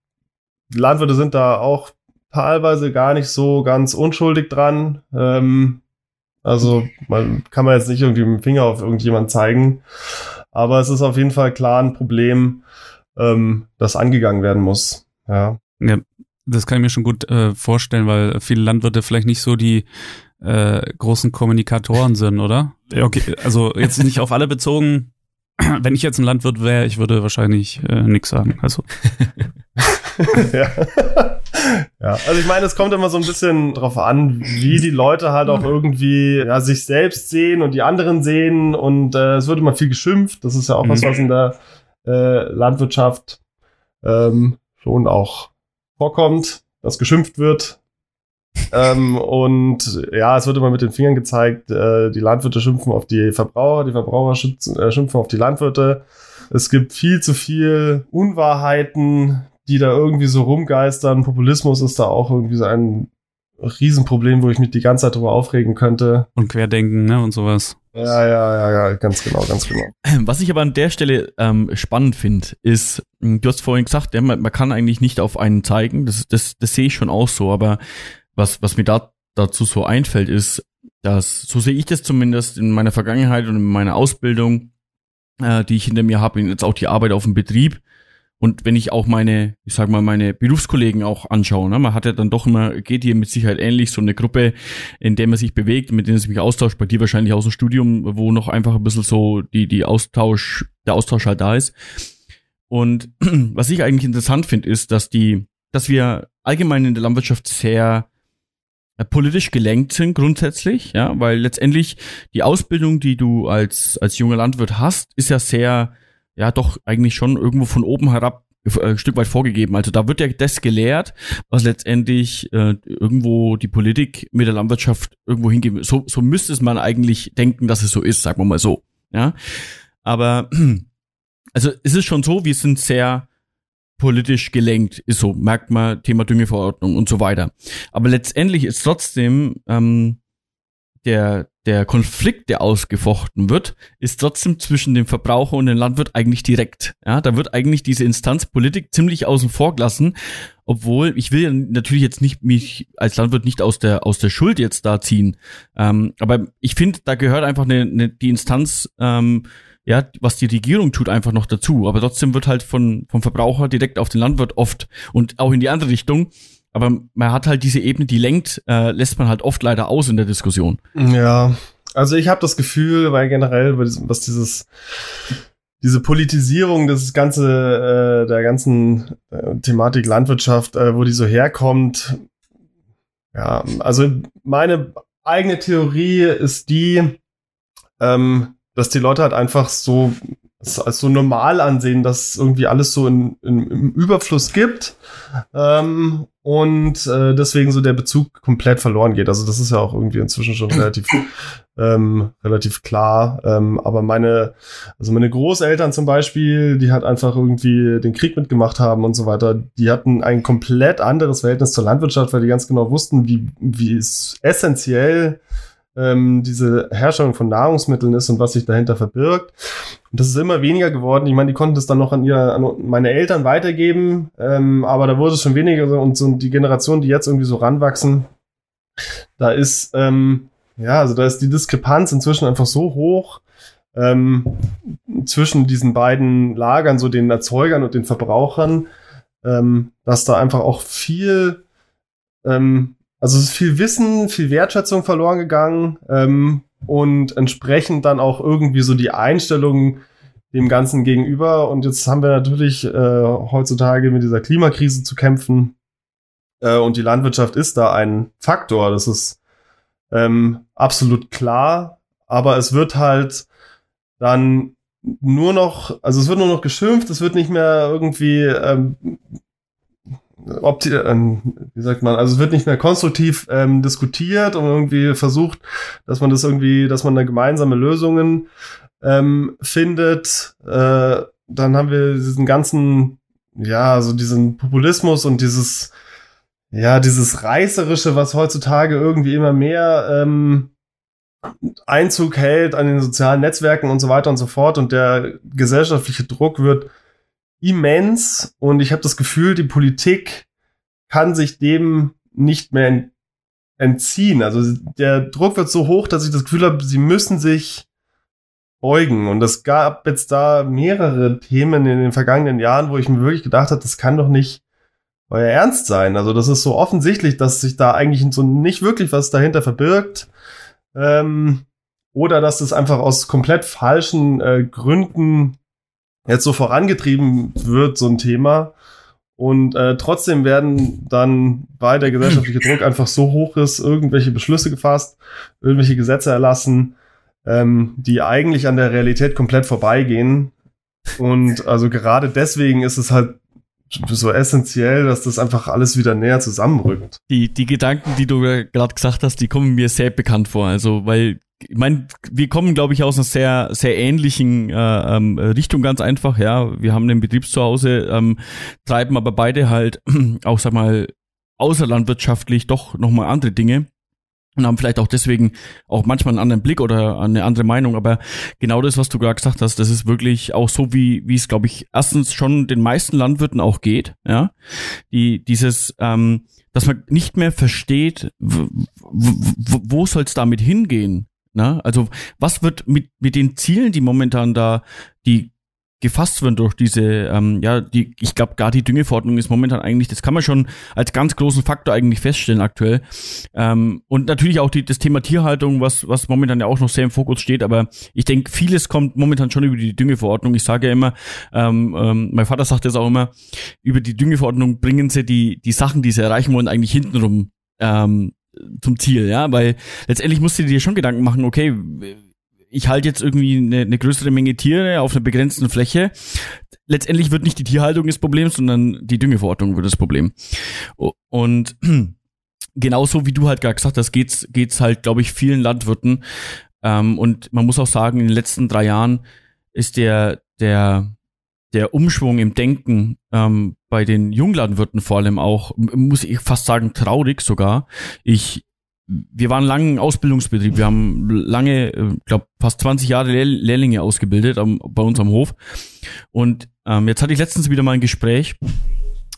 Landwirte sind da auch teilweise gar nicht so ganz unschuldig dran. Ähm, also man kann man jetzt nicht irgendwie mit dem Finger auf irgendjemand zeigen. Aber es ist auf jeden Fall klar ein Problem, ähm, das angegangen werden muss. Ja. ja das kann ich mir schon gut äh, vorstellen, weil viele Landwirte vielleicht nicht so die äh, großen Kommunikatoren sind, oder? Okay, also jetzt nicht auf alle bezogen. Wenn ich jetzt ein Landwirt wäre, ich würde wahrscheinlich äh, nichts sagen. Also. ja. Ja, also ich meine, es kommt immer so ein bisschen drauf an, wie die Leute halt auch irgendwie ja, sich selbst sehen und die anderen sehen und äh, es wird immer viel geschimpft. Das ist ja auch was, mhm. was in der äh, Landwirtschaft ähm, schon auch vorkommt, dass geschimpft wird. ähm, und ja, es wird immer mit den Fingern gezeigt, äh, die Landwirte schimpfen auf die Verbraucher, die Verbraucher äh, schimpfen auf die Landwirte. Es gibt viel zu viel Unwahrheiten, die da irgendwie so rumgeistern. Populismus ist da auch irgendwie so ein Riesenproblem, wo ich mich die ganze Zeit drüber aufregen könnte. Und Querdenken, ne, und sowas. Ja, ja, ja, ja, ganz genau, ganz genau. Was ich aber an der Stelle ähm, spannend finde, ist, hm, du hast vorhin gesagt, ja, man, man, kann eigentlich nicht auf einen zeigen, das, das, das sehe ich schon auch so, aber was, was mir da, dazu so einfällt, ist, dass, so sehe ich das zumindest in meiner Vergangenheit und in meiner Ausbildung, äh, die ich hinter mir habe, jetzt auch die Arbeit auf dem Betrieb, und wenn ich auch meine, ich sag mal, meine Berufskollegen auch anschaue, ne, man hat ja dann doch immer, geht hier mit Sicherheit ähnlich, so eine Gruppe, in der man sich bewegt, mit denen es mich austauscht, bei dir wahrscheinlich aus dem Studium, wo noch einfach ein bisschen so die, die Austausch, der Austausch halt da ist. Und was ich eigentlich interessant finde, ist, dass die, dass wir allgemein in der Landwirtschaft sehr äh, politisch gelenkt sind grundsätzlich, ja, weil letztendlich die Ausbildung, die du als, als junger Landwirt hast, ist ja sehr, ja doch eigentlich schon irgendwo von oben herab äh, ein Stück weit vorgegeben. Also da wird ja das gelehrt, was letztendlich äh, irgendwo die Politik mit der Landwirtschaft irgendwo hingeben. So, so müsste es man eigentlich denken, dass es so ist, sagen wir mal so. Ja, aber also es ist schon so, wir sind sehr politisch gelenkt, ist so, merkt man, Thema Düngeverordnung und so weiter. Aber letztendlich ist trotzdem ähm, der, der Konflikt, der ausgefochten wird, ist trotzdem zwischen dem Verbraucher und dem Landwirt eigentlich direkt. Ja, da wird eigentlich diese Instanz Politik ziemlich außen vor gelassen, obwohl ich will natürlich jetzt nicht mich als Landwirt nicht aus der aus der Schuld jetzt da ziehen, ähm, aber ich finde, da gehört einfach eine, eine, die Instanz, ähm, ja, was die Regierung tut, einfach noch dazu. Aber trotzdem wird halt von vom Verbraucher direkt auf den Landwirt oft und auch in die andere Richtung aber man hat halt diese Ebene, die lenkt, äh, lässt man halt oft leider aus in der Diskussion. Ja, also ich habe das Gefühl, weil generell, was dieses diese Politisierung das ganze äh, der ganzen äh, Thematik Landwirtschaft, äh, wo die so herkommt, ja, also meine eigene Theorie ist die, ähm, dass die Leute halt einfach so als so normal ansehen, dass irgendwie alles so in, in, im Überfluss gibt ähm, und äh, deswegen so der Bezug komplett verloren geht. Also das ist ja auch irgendwie inzwischen schon relativ ähm, relativ klar. Ähm, aber meine, also meine Großeltern zum Beispiel, die halt einfach irgendwie den Krieg mitgemacht haben und so weiter, die hatten ein komplett anderes Verhältnis zur Landwirtschaft, weil die ganz genau wussten, wie wie es essentiell ähm, diese Herstellung von Nahrungsmitteln ist und was sich dahinter verbirgt. Und das ist immer weniger geworden. Ich meine, die konnten das dann noch an ihre, an meine Eltern weitergeben, ähm, aber da wurde es schon weniger und so die Generation, die jetzt irgendwie so ranwachsen, da ist ähm, ja, also da ist die Diskrepanz inzwischen einfach so hoch ähm, zwischen diesen beiden Lagern, so den Erzeugern und den Verbrauchern, ähm, dass da einfach auch viel ähm, also es ist viel Wissen, viel Wertschätzung verloren gegangen ähm, und entsprechend dann auch irgendwie so die Einstellung dem Ganzen gegenüber. Und jetzt haben wir natürlich äh, heutzutage mit dieser Klimakrise zu kämpfen. Äh, und die Landwirtschaft ist da ein Faktor. Das ist ähm, absolut klar. Aber es wird halt dann nur noch, also es wird nur noch geschimpft, es wird nicht mehr irgendwie ähm, opti ähm, wie sagt man, also es wird nicht mehr konstruktiv ähm, diskutiert und irgendwie versucht, dass man das irgendwie, dass man da gemeinsame Lösungen ähm, findet. Äh, dann haben wir diesen ganzen, ja, so diesen Populismus und dieses, ja, dieses Reißerische, was heutzutage irgendwie immer mehr ähm, Einzug hält an den sozialen Netzwerken und so weiter und so fort. Und der gesellschaftliche Druck wird immens und ich habe das Gefühl, die Politik kann sich dem nicht mehr entziehen. Also der Druck wird so hoch, dass ich das Gefühl habe, sie müssen sich beugen. Und es gab jetzt da mehrere Themen in den vergangenen Jahren, wo ich mir wirklich gedacht habe, das kann doch nicht euer Ernst sein. Also das ist so offensichtlich, dass sich da eigentlich so nicht wirklich was dahinter verbirgt. Ähm, oder dass es einfach aus komplett falschen äh, Gründen jetzt so vorangetrieben wird, so ein Thema. Und äh, trotzdem werden dann, weil der gesellschaftliche Druck einfach so hoch ist, irgendwelche Beschlüsse gefasst, irgendwelche Gesetze erlassen, ähm, die eigentlich an der Realität komplett vorbeigehen. Und also gerade deswegen ist es halt so essentiell, dass das einfach alles wieder näher zusammenrückt. Die, die Gedanken, die du gerade gesagt hast, die kommen mir sehr bekannt vor. Also, weil ich meine, wir kommen, glaube ich, aus einer sehr, sehr ähnlichen äh, ähm, Richtung ganz einfach. Ja, wir haben einen Betriebszuhause, ähm, treiben aber beide halt auch, sag mal, außerlandwirtschaftlich doch nochmal andere Dinge und haben vielleicht auch deswegen auch manchmal einen anderen Blick oder eine andere Meinung. Aber genau das, was du gerade gesagt hast, das ist wirklich auch so, wie, wie es, glaube ich, erstens schon den meisten Landwirten auch geht. Ja, die dieses ähm, dass man nicht mehr versteht, wo soll es damit hingehen? Na, also was wird mit, mit den Zielen, die momentan da, die gefasst werden durch diese, ähm, ja, die, ich glaube, gar die Düngeverordnung ist momentan eigentlich, das kann man schon als ganz großen Faktor eigentlich feststellen aktuell. Ähm, und natürlich auch die, das Thema Tierhaltung, was, was momentan ja auch noch sehr im Fokus steht, aber ich denke, vieles kommt momentan schon über die Düngeverordnung. Ich sage ja immer, ähm, ähm, mein Vater sagt das auch immer, über die Düngeverordnung bringen sie die, die Sachen, die sie erreichen wollen, eigentlich hintenrum ähm, zum Ziel, ja, weil letztendlich musst du dir schon Gedanken machen, okay, ich halte jetzt irgendwie eine, eine größere Menge Tiere auf einer begrenzten Fläche. Letztendlich wird nicht die Tierhaltung das Problem, sondern die Düngeverordnung wird das Problem. Und genauso wie du halt gerade gesagt hast, geht's geht's halt, glaube ich, vielen Landwirten. Ähm, und man muss auch sagen, in den letzten drei Jahren ist der der der Umschwung im Denken ähm, bei den Junglandwirten vor allem auch, muss ich fast sagen, traurig sogar. Ich, wir waren lange ein Ausbildungsbetrieb. Wir haben lange, äh, glaube fast 20 Jahre Lehr Lehrlinge ausgebildet am, bei uns am Hof. Und ähm, jetzt hatte ich letztens wieder mal ein Gespräch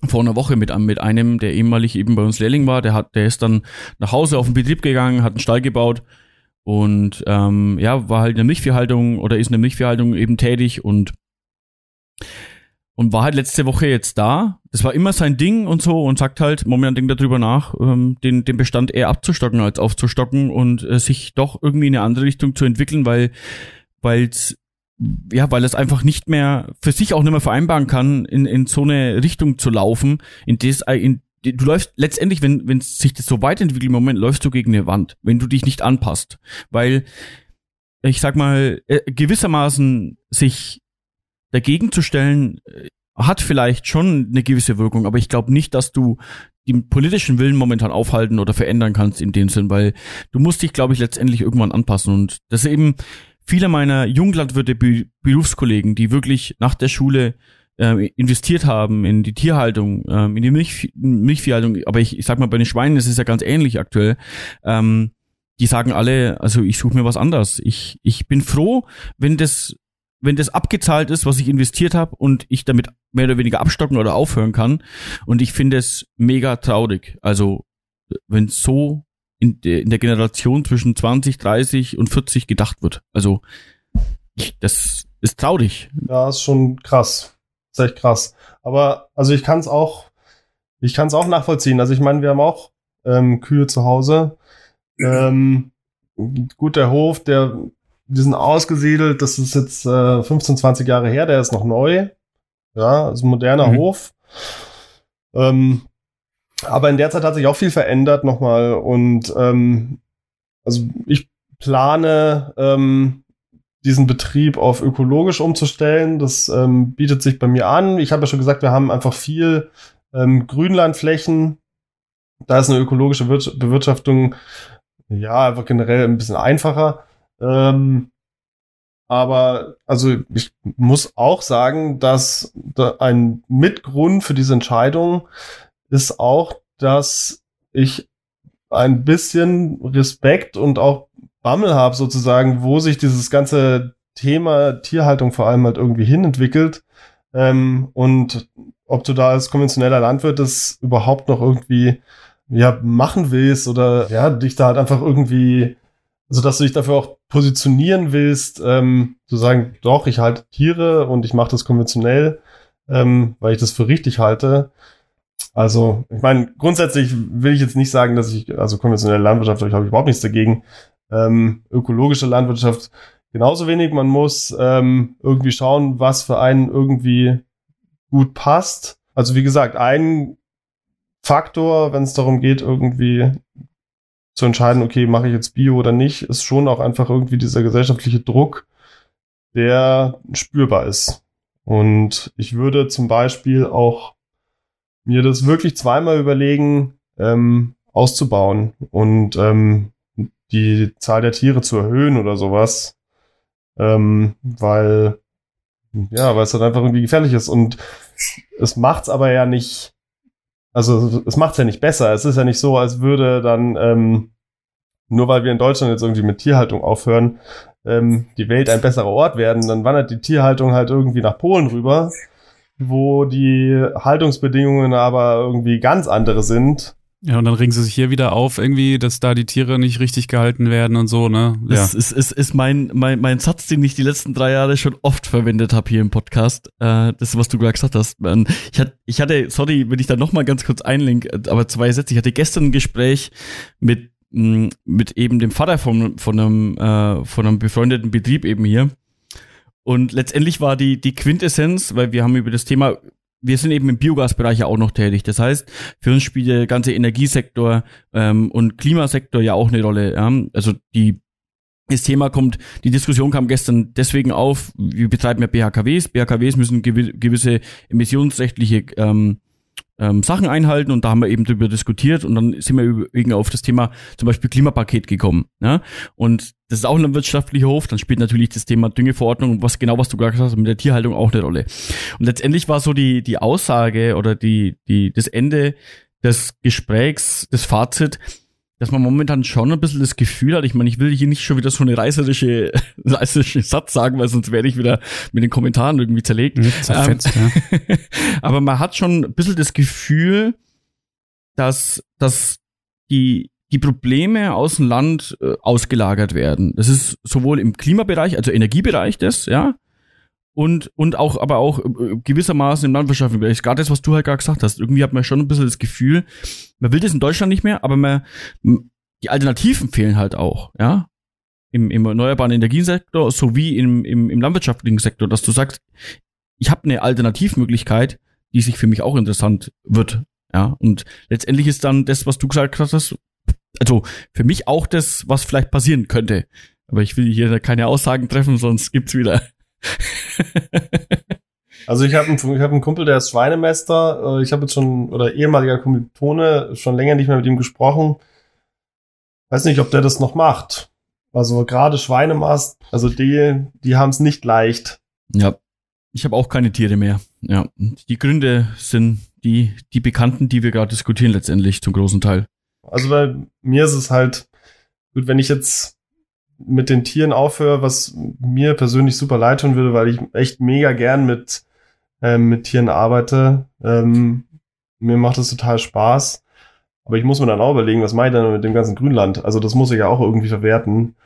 vor einer Woche mit, mit einem, der ehemalig eben bei uns Lehrling war. Der hat, der ist dann nach Hause auf den Betrieb gegangen, hat einen Stall gebaut und ähm, ja, war halt in der Milchviehhaltung oder ist in der Milchviehhaltung eben tätig und und war halt letzte Woche jetzt da. Das war immer sein Ding und so und sagt halt, momentan denkt er darüber nach, ähm, den, den Bestand eher abzustocken als aufzustocken und äh, sich doch irgendwie in eine andere Richtung zu entwickeln, weil weil's ja, weil es einfach nicht mehr für sich auch nicht mehr vereinbaren kann, in, in so eine Richtung zu laufen, in das, äh, in, du läufst letztendlich, wenn, wenn sich das so weiterentwickelt im Moment, läufst du gegen eine Wand, wenn du dich nicht anpasst. Weil, ich sag mal, äh, gewissermaßen sich dagegen zu stellen, äh, hat vielleicht schon eine gewisse Wirkung, aber ich glaube nicht, dass du den politischen Willen momentan aufhalten oder verändern kannst in dem Sinn, weil du musst dich, glaube ich, letztendlich irgendwann anpassen. Und das eben viele meiner Junglandwirte, Berufskollegen, die wirklich nach der Schule äh, investiert haben in die Tierhaltung, äh, in die Milch, Milchviehhaltung, aber ich, ich sag mal, bei den Schweinen ist ja ganz ähnlich aktuell. Ähm, die sagen alle, also ich suche mir was anderes. Ich, ich bin froh, wenn das wenn das abgezahlt ist, was ich investiert habe und ich damit mehr oder weniger abstocken oder aufhören kann. Und ich finde es mega traurig. Also, wenn so in, de, in der Generation zwischen 20, 30 und 40 gedacht wird. Also, ich, das ist traurig. Ja, ist schon krass. ist echt krass. Aber, also ich kann es auch, ich kann es auch nachvollziehen. Also ich meine, wir haben auch ähm, Kühe zu Hause. Ähm, gut, der Hof, der die sind ausgesiedelt, das ist jetzt äh, 15, 20 Jahre her, der ist noch neu. Ja, ist ein moderner mhm. Hof. Ähm, aber in der Zeit hat sich auch viel verändert nochmal und ähm, also ich plane ähm, diesen Betrieb auf ökologisch umzustellen. Das ähm, bietet sich bei mir an. Ich habe ja schon gesagt, wir haben einfach viel ähm, Grünlandflächen. Da ist eine ökologische Bewirtschaftung ja einfach generell ein bisschen einfacher. Ähm, aber also ich muss auch sagen, dass ein Mitgrund für diese Entscheidung ist auch, dass ich ein bisschen Respekt und auch Bammel habe sozusagen, wo sich dieses ganze Thema Tierhaltung vor allem halt irgendwie hinentwickelt ähm, und ob du da als konventioneller Landwirt das überhaupt noch irgendwie ja machen willst oder ja dich da halt einfach irgendwie also dass du dich dafür auch positionieren willst, ähm, zu sagen, doch, ich halte Tiere und ich mache das konventionell, ähm, weil ich das für richtig halte. Also, ich meine, grundsätzlich will ich jetzt nicht sagen, dass ich, also konventionelle Landwirtschaft, ich habe überhaupt nichts dagegen. Ähm, ökologische Landwirtschaft genauso wenig. Man muss ähm, irgendwie schauen, was für einen irgendwie gut passt. Also wie gesagt, ein Faktor, wenn es darum geht, irgendwie zu entscheiden, okay, mache ich jetzt Bio oder nicht, ist schon auch einfach irgendwie dieser gesellschaftliche Druck, der spürbar ist. Und ich würde zum Beispiel auch mir das wirklich zweimal überlegen, ähm, auszubauen und ähm, die Zahl der Tiere zu erhöhen oder sowas. Ähm, weil, ja, weil es halt einfach irgendwie gefährlich ist. Und es macht's aber ja nicht also es macht es ja nicht besser. Es ist ja nicht so, als würde dann, ähm, nur weil wir in Deutschland jetzt irgendwie mit Tierhaltung aufhören, ähm, die Welt ein besserer Ort werden. Dann wandert die Tierhaltung halt irgendwie nach Polen rüber, wo die Haltungsbedingungen aber irgendwie ganz andere sind. Ja, und dann regen sie sich hier wieder auf, irgendwie, dass da die Tiere nicht richtig gehalten werden und so, ne? Ja. Das ist, ist, ist mein, mein, mein Satz, den ich die letzten drei Jahre schon oft verwendet habe hier im Podcast. Äh, das was du gerade gesagt hast. Ich hatte, ich hatte, sorry, wenn ich da nochmal ganz kurz einlink, aber zwei Sätze. Ich hatte gestern ein Gespräch mit, mm, mit eben dem Vater von, von, einem, äh, von einem befreundeten Betrieb eben hier. Und letztendlich war die, die Quintessenz, weil wir haben über das Thema wir sind eben im Biogasbereich ja auch noch tätig. Das heißt, für uns spielt der ganze Energiesektor ähm, und Klimasektor ja auch eine Rolle. Ja? Also die das Thema kommt, die Diskussion kam gestern deswegen auf, wir betreiben ja BHKWs. BHKWs müssen gewisse emissionsrechtliche ähm, ähm, Sachen einhalten und da haben wir eben drüber diskutiert und dann sind wir eben auf das Thema zum Beispiel Klimapaket gekommen. Ja? Und das ist auch ein wirtschaftlicher Hof, dann spielt natürlich das Thema Düngeverordnung was genau, was du gesagt hast, mit der Tierhaltung auch eine Rolle. Und letztendlich war so die, die Aussage oder die, die, das Ende des Gesprächs, das Fazit, dass man momentan schon ein bisschen das Gefühl hat, ich meine, ich will hier nicht schon wieder so eine reißerische, reißerische Satz sagen, weil sonst werde ich wieder mit den Kommentaren irgendwie zerlegt. Mhm, zerfetzt, ähm, ja. aber man hat schon ein bisschen das Gefühl, dass, dass die, die Probleme aus dem Land äh, ausgelagert werden. Das ist sowohl im Klimabereich, also Energiebereich das, ja, und, und auch, aber auch äh, gewissermaßen im landwirtschaftlichen Bereich. Gerade das, was du halt gerade gesagt hast. Irgendwie hat man schon ein bisschen das Gefühl, man will das in Deutschland nicht mehr, aber man, die Alternativen fehlen halt auch, ja. Im, im erneuerbaren Energiesektor sowie im, im, im landwirtschaftlichen Sektor, dass du sagst, ich habe eine Alternativmöglichkeit, die sich für mich auch interessant wird, ja. Und letztendlich ist dann das, was du gesagt hast, also für mich auch das, was vielleicht passieren könnte. Aber ich will hier keine Aussagen treffen, sonst gibt's wieder Also ich habe einen, ich hab einen Kumpel, der ist Schweinemester. Äh, ich habe jetzt schon, oder ehemaliger Kommilitone, schon länger nicht mehr mit ihm gesprochen. Weiß nicht, ob der das noch macht. Also gerade Schweinemast, also die, die haben es nicht leicht. Ja, ich habe auch keine Tiere mehr. Ja, die Gründe sind die, die bekannten, die wir gerade diskutieren letztendlich zum großen Teil. Also bei mir ist es halt, gut, wenn ich jetzt mit den Tieren aufhöre, was mir persönlich super leid tun würde, weil ich echt mega gern mit, ähm, mit Tieren arbeite. Ähm, mir macht es total Spaß. Aber ich muss mir dann auch überlegen, was mache ich dann mit dem ganzen Grünland? Also das muss ich ja auch irgendwie verwerten.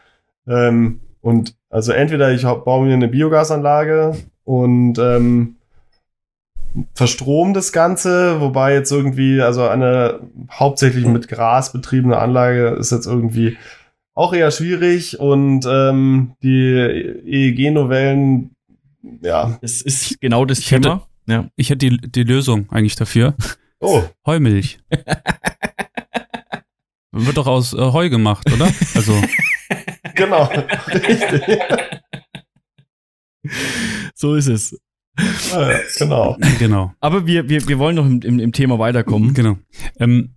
Ähm, und also entweder ich baue mir eine Biogasanlage und ähm, verstrom das Ganze, wobei jetzt irgendwie, also eine hauptsächlich mit Gras betriebene Anlage ist jetzt irgendwie auch eher schwierig und ähm, die EEG-Novellen, ja. Das ist genau das ich Thema. Hätte, ja. Ich hätte die, die Lösung eigentlich dafür. Oh. Heumilch. Wird doch aus äh, Heu gemacht, oder? Also. genau. Richtig. so ist es. Ja, genau. Genau. Aber wir, wir, wir wollen noch im, im, im Thema weiterkommen. Genau. Ähm,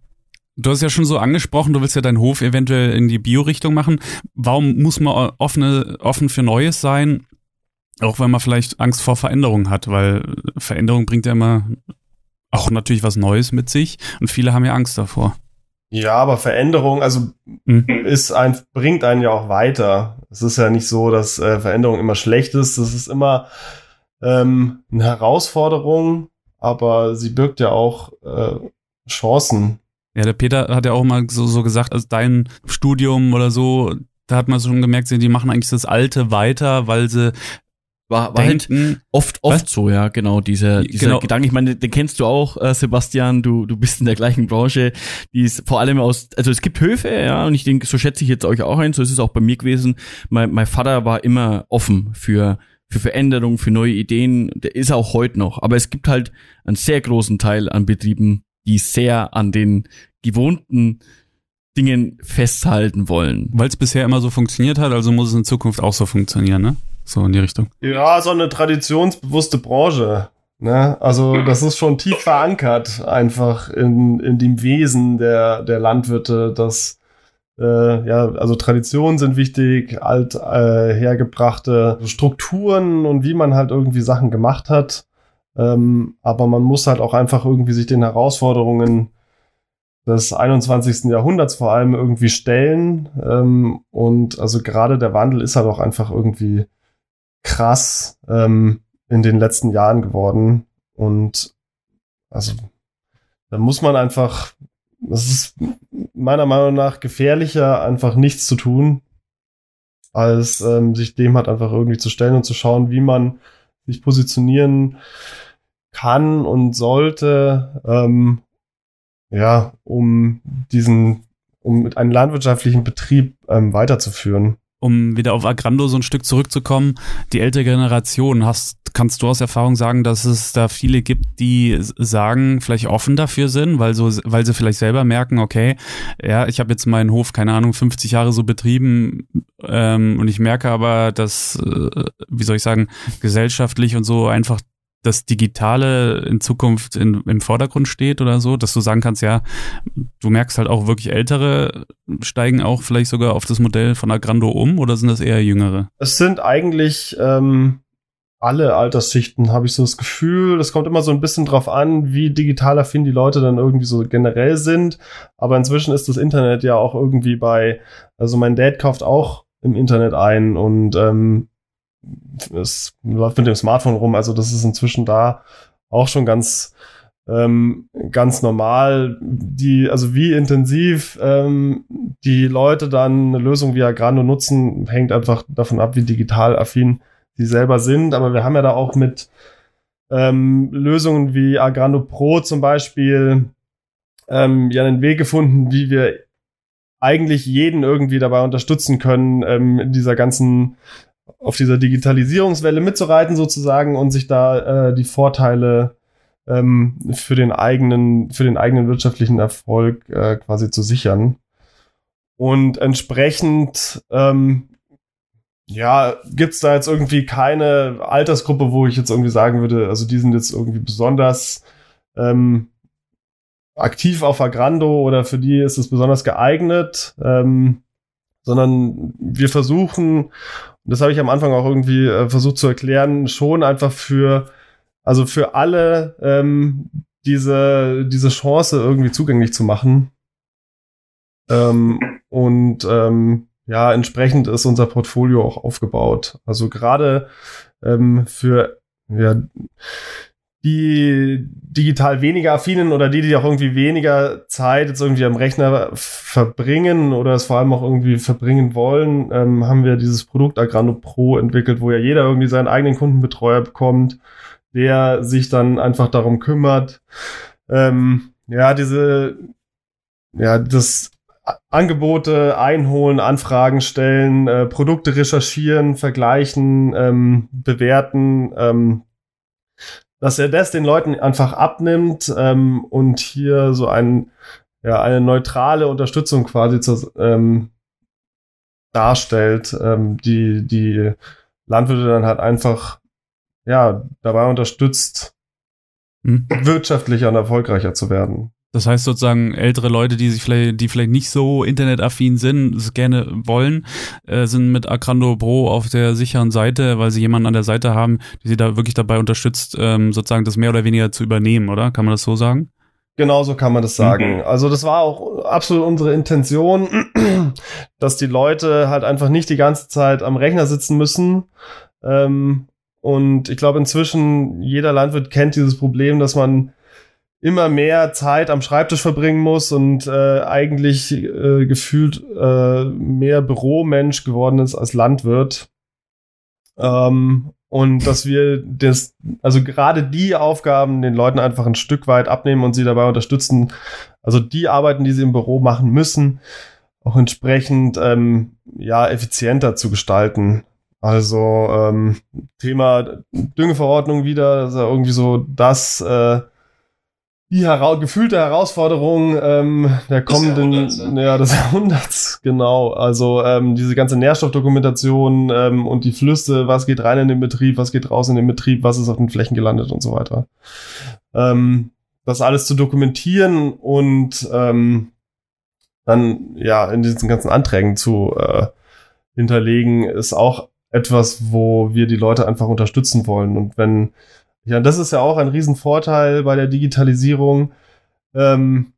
Du hast ja schon so angesprochen, du willst ja deinen Hof eventuell in die Bio-Richtung machen. Warum muss man offene, offen für Neues sein? Auch wenn man vielleicht Angst vor Veränderung hat, weil Veränderung bringt ja immer auch natürlich was Neues mit sich und viele haben ja Angst davor. Ja, aber Veränderung, also mhm. ist ein, bringt einen ja auch weiter. Es ist ja nicht so, dass äh, Veränderung immer schlecht ist. Das ist immer ähm, eine Herausforderung, aber sie birgt ja auch äh, Chancen. Ja, der Peter hat ja auch mal so, so gesagt, also dein Studium oder so, da hat man schon gemerkt, die machen eigentlich das Alte weiter, weil sie war, war halt oft, oft was? so, ja, genau, dieser, dieser genau. Gedanke. Ich meine, den kennst du auch, äh, Sebastian, du, du bist in der gleichen Branche, die ist vor allem aus, also es gibt Höfe, ja, und ich denke, so schätze ich jetzt euch auch ein, so ist es auch bei mir gewesen. Mein, mein Vater war immer offen für, für Veränderungen, für neue Ideen, der ist auch heute noch. Aber es gibt halt einen sehr großen Teil an Betrieben, die sehr an den gewohnten Dingen festhalten wollen. Weil es bisher immer so funktioniert hat, also muss es in Zukunft auch so funktionieren, ne? So in die Richtung. Ja, so eine traditionsbewusste Branche. Ne? Also das ist schon tief verankert, einfach in, in dem Wesen der, der Landwirte, dass äh, ja, also Traditionen sind wichtig, alt äh, hergebrachte Strukturen und wie man halt irgendwie Sachen gemacht hat. Ähm, aber man muss halt auch einfach irgendwie sich den Herausforderungen des 21. Jahrhunderts vor allem irgendwie stellen. Ähm, und also gerade der Wandel ist halt auch einfach irgendwie krass ähm, in den letzten Jahren geworden. Und also da muss man einfach, das ist meiner Meinung nach gefährlicher, einfach nichts zu tun, als ähm, sich dem halt einfach irgendwie zu stellen und zu schauen, wie man sich positionieren kann und sollte, ähm, ja, um diesen, um einen landwirtschaftlichen Betrieb ähm, weiterzuführen. Um wieder auf Agrando so ein Stück zurückzukommen, die ältere Generation, hast, kannst du aus Erfahrung sagen, dass es da viele gibt, die sagen, vielleicht offen dafür sind, weil so, weil sie vielleicht selber merken, okay, ja, ich habe jetzt meinen Hof, keine Ahnung, 50 Jahre so betrieben ähm, und ich merke aber, dass, äh, wie soll ich sagen, gesellschaftlich und so einfach das Digitale in Zukunft in, im Vordergrund steht oder so, dass du sagen kannst, ja, du merkst halt auch wirklich Ältere steigen auch vielleicht sogar auf das Modell von Agrando um oder sind das eher Jüngere? Es sind eigentlich ähm, alle Altersschichten, habe ich so das Gefühl. Das kommt immer so ein bisschen drauf an, wie digital affin die Leute dann irgendwie so generell sind. Aber inzwischen ist das Internet ja auch irgendwie bei, also mein Dad kauft auch im Internet ein und ähm, es läuft mit dem Smartphone rum, also das ist inzwischen da auch schon ganz ähm, ganz normal. Die, also wie intensiv ähm, die Leute dann eine Lösung wie Agrando nutzen, hängt einfach davon ab, wie digital affin sie selber sind. Aber wir haben ja da auch mit ähm, Lösungen wie Agrando Pro zum Beispiel ähm, ja einen Weg gefunden, wie wir eigentlich jeden irgendwie dabei unterstützen können, ähm, in dieser ganzen auf dieser Digitalisierungswelle mitzureiten sozusagen und sich da äh, die Vorteile ähm, für den eigenen für den eigenen wirtschaftlichen Erfolg äh, quasi zu sichern. Und entsprechend ähm, ja, gibt's da jetzt irgendwie keine Altersgruppe, wo ich jetzt irgendwie sagen würde, also die sind jetzt irgendwie besonders ähm, aktiv auf Agrando oder für die ist es besonders geeignet, ähm, sondern wir versuchen, und das habe ich am Anfang auch irgendwie äh, versucht zu erklären, schon einfach für, also für alle ähm, diese, diese Chance irgendwie zugänglich zu machen. Ähm, und ähm, ja, entsprechend ist unser Portfolio auch aufgebaut. Also gerade ähm, für ja, die digital weniger affinen oder die, die auch irgendwie weniger Zeit jetzt irgendwie am Rechner verbringen oder es vor allem auch irgendwie verbringen wollen, ähm, haben wir dieses Produkt Agrano Pro entwickelt, wo ja jeder irgendwie seinen eigenen Kundenbetreuer bekommt, der sich dann einfach darum kümmert, ähm, ja, diese, ja, das Angebote einholen, Anfragen stellen, äh, Produkte recherchieren, vergleichen, ähm, bewerten, ähm, dass er das den Leuten einfach abnimmt ähm, und hier so ein, ja, eine neutrale Unterstützung quasi zur, ähm, darstellt, ähm, die die Landwirte dann halt einfach ja dabei unterstützt, hm. wirtschaftlicher und erfolgreicher zu werden. Das heißt sozusagen ältere Leute, die sich vielleicht, die vielleicht nicht so internetaffin sind, es gerne wollen, äh, sind mit Agrando Pro auf der sicheren Seite, weil sie jemanden an der Seite haben, die sie da wirklich dabei unterstützt, ähm, sozusagen das mehr oder weniger zu übernehmen, oder? Kann man das so sagen? Genau so kann man das sagen. Mhm. Also das war auch absolut unsere Intention, dass die Leute halt einfach nicht die ganze Zeit am Rechner sitzen müssen. Ähm, und ich glaube inzwischen jeder Landwirt kennt dieses Problem, dass man immer mehr Zeit am Schreibtisch verbringen muss und äh, eigentlich äh, gefühlt äh, mehr Büromensch geworden ist als Landwirt. Ähm, und dass wir das, also gerade die Aufgaben den Leuten einfach ein Stück weit abnehmen und sie dabei unterstützen, also die Arbeiten, die sie im Büro machen müssen, auch entsprechend ähm, ja effizienter zu gestalten. Also ähm, Thema Düngeverordnung wieder, ja irgendwie so das äh, die hera gefühlte Herausforderung ähm, der kommenden, des ja, des Jahrhunderts, genau. Also ähm, diese ganze Nährstoffdokumentation ähm, und die Flüsse, was geht rein in den Betrieb, was geht raus in den Betrieb, was ist auf den Flächen gelandet und so weiter. Ähm, das alles zu dokumentieren und ähm, dann ja in diesen ganzen Anträgen zu äh, hinterlegen, ist auch etwas, wo wir die Leute einfach unterstützen wollen. Und wenn ja, das ist ja auch ein Riesenvorteil bei der Digitalisierung. Ähm,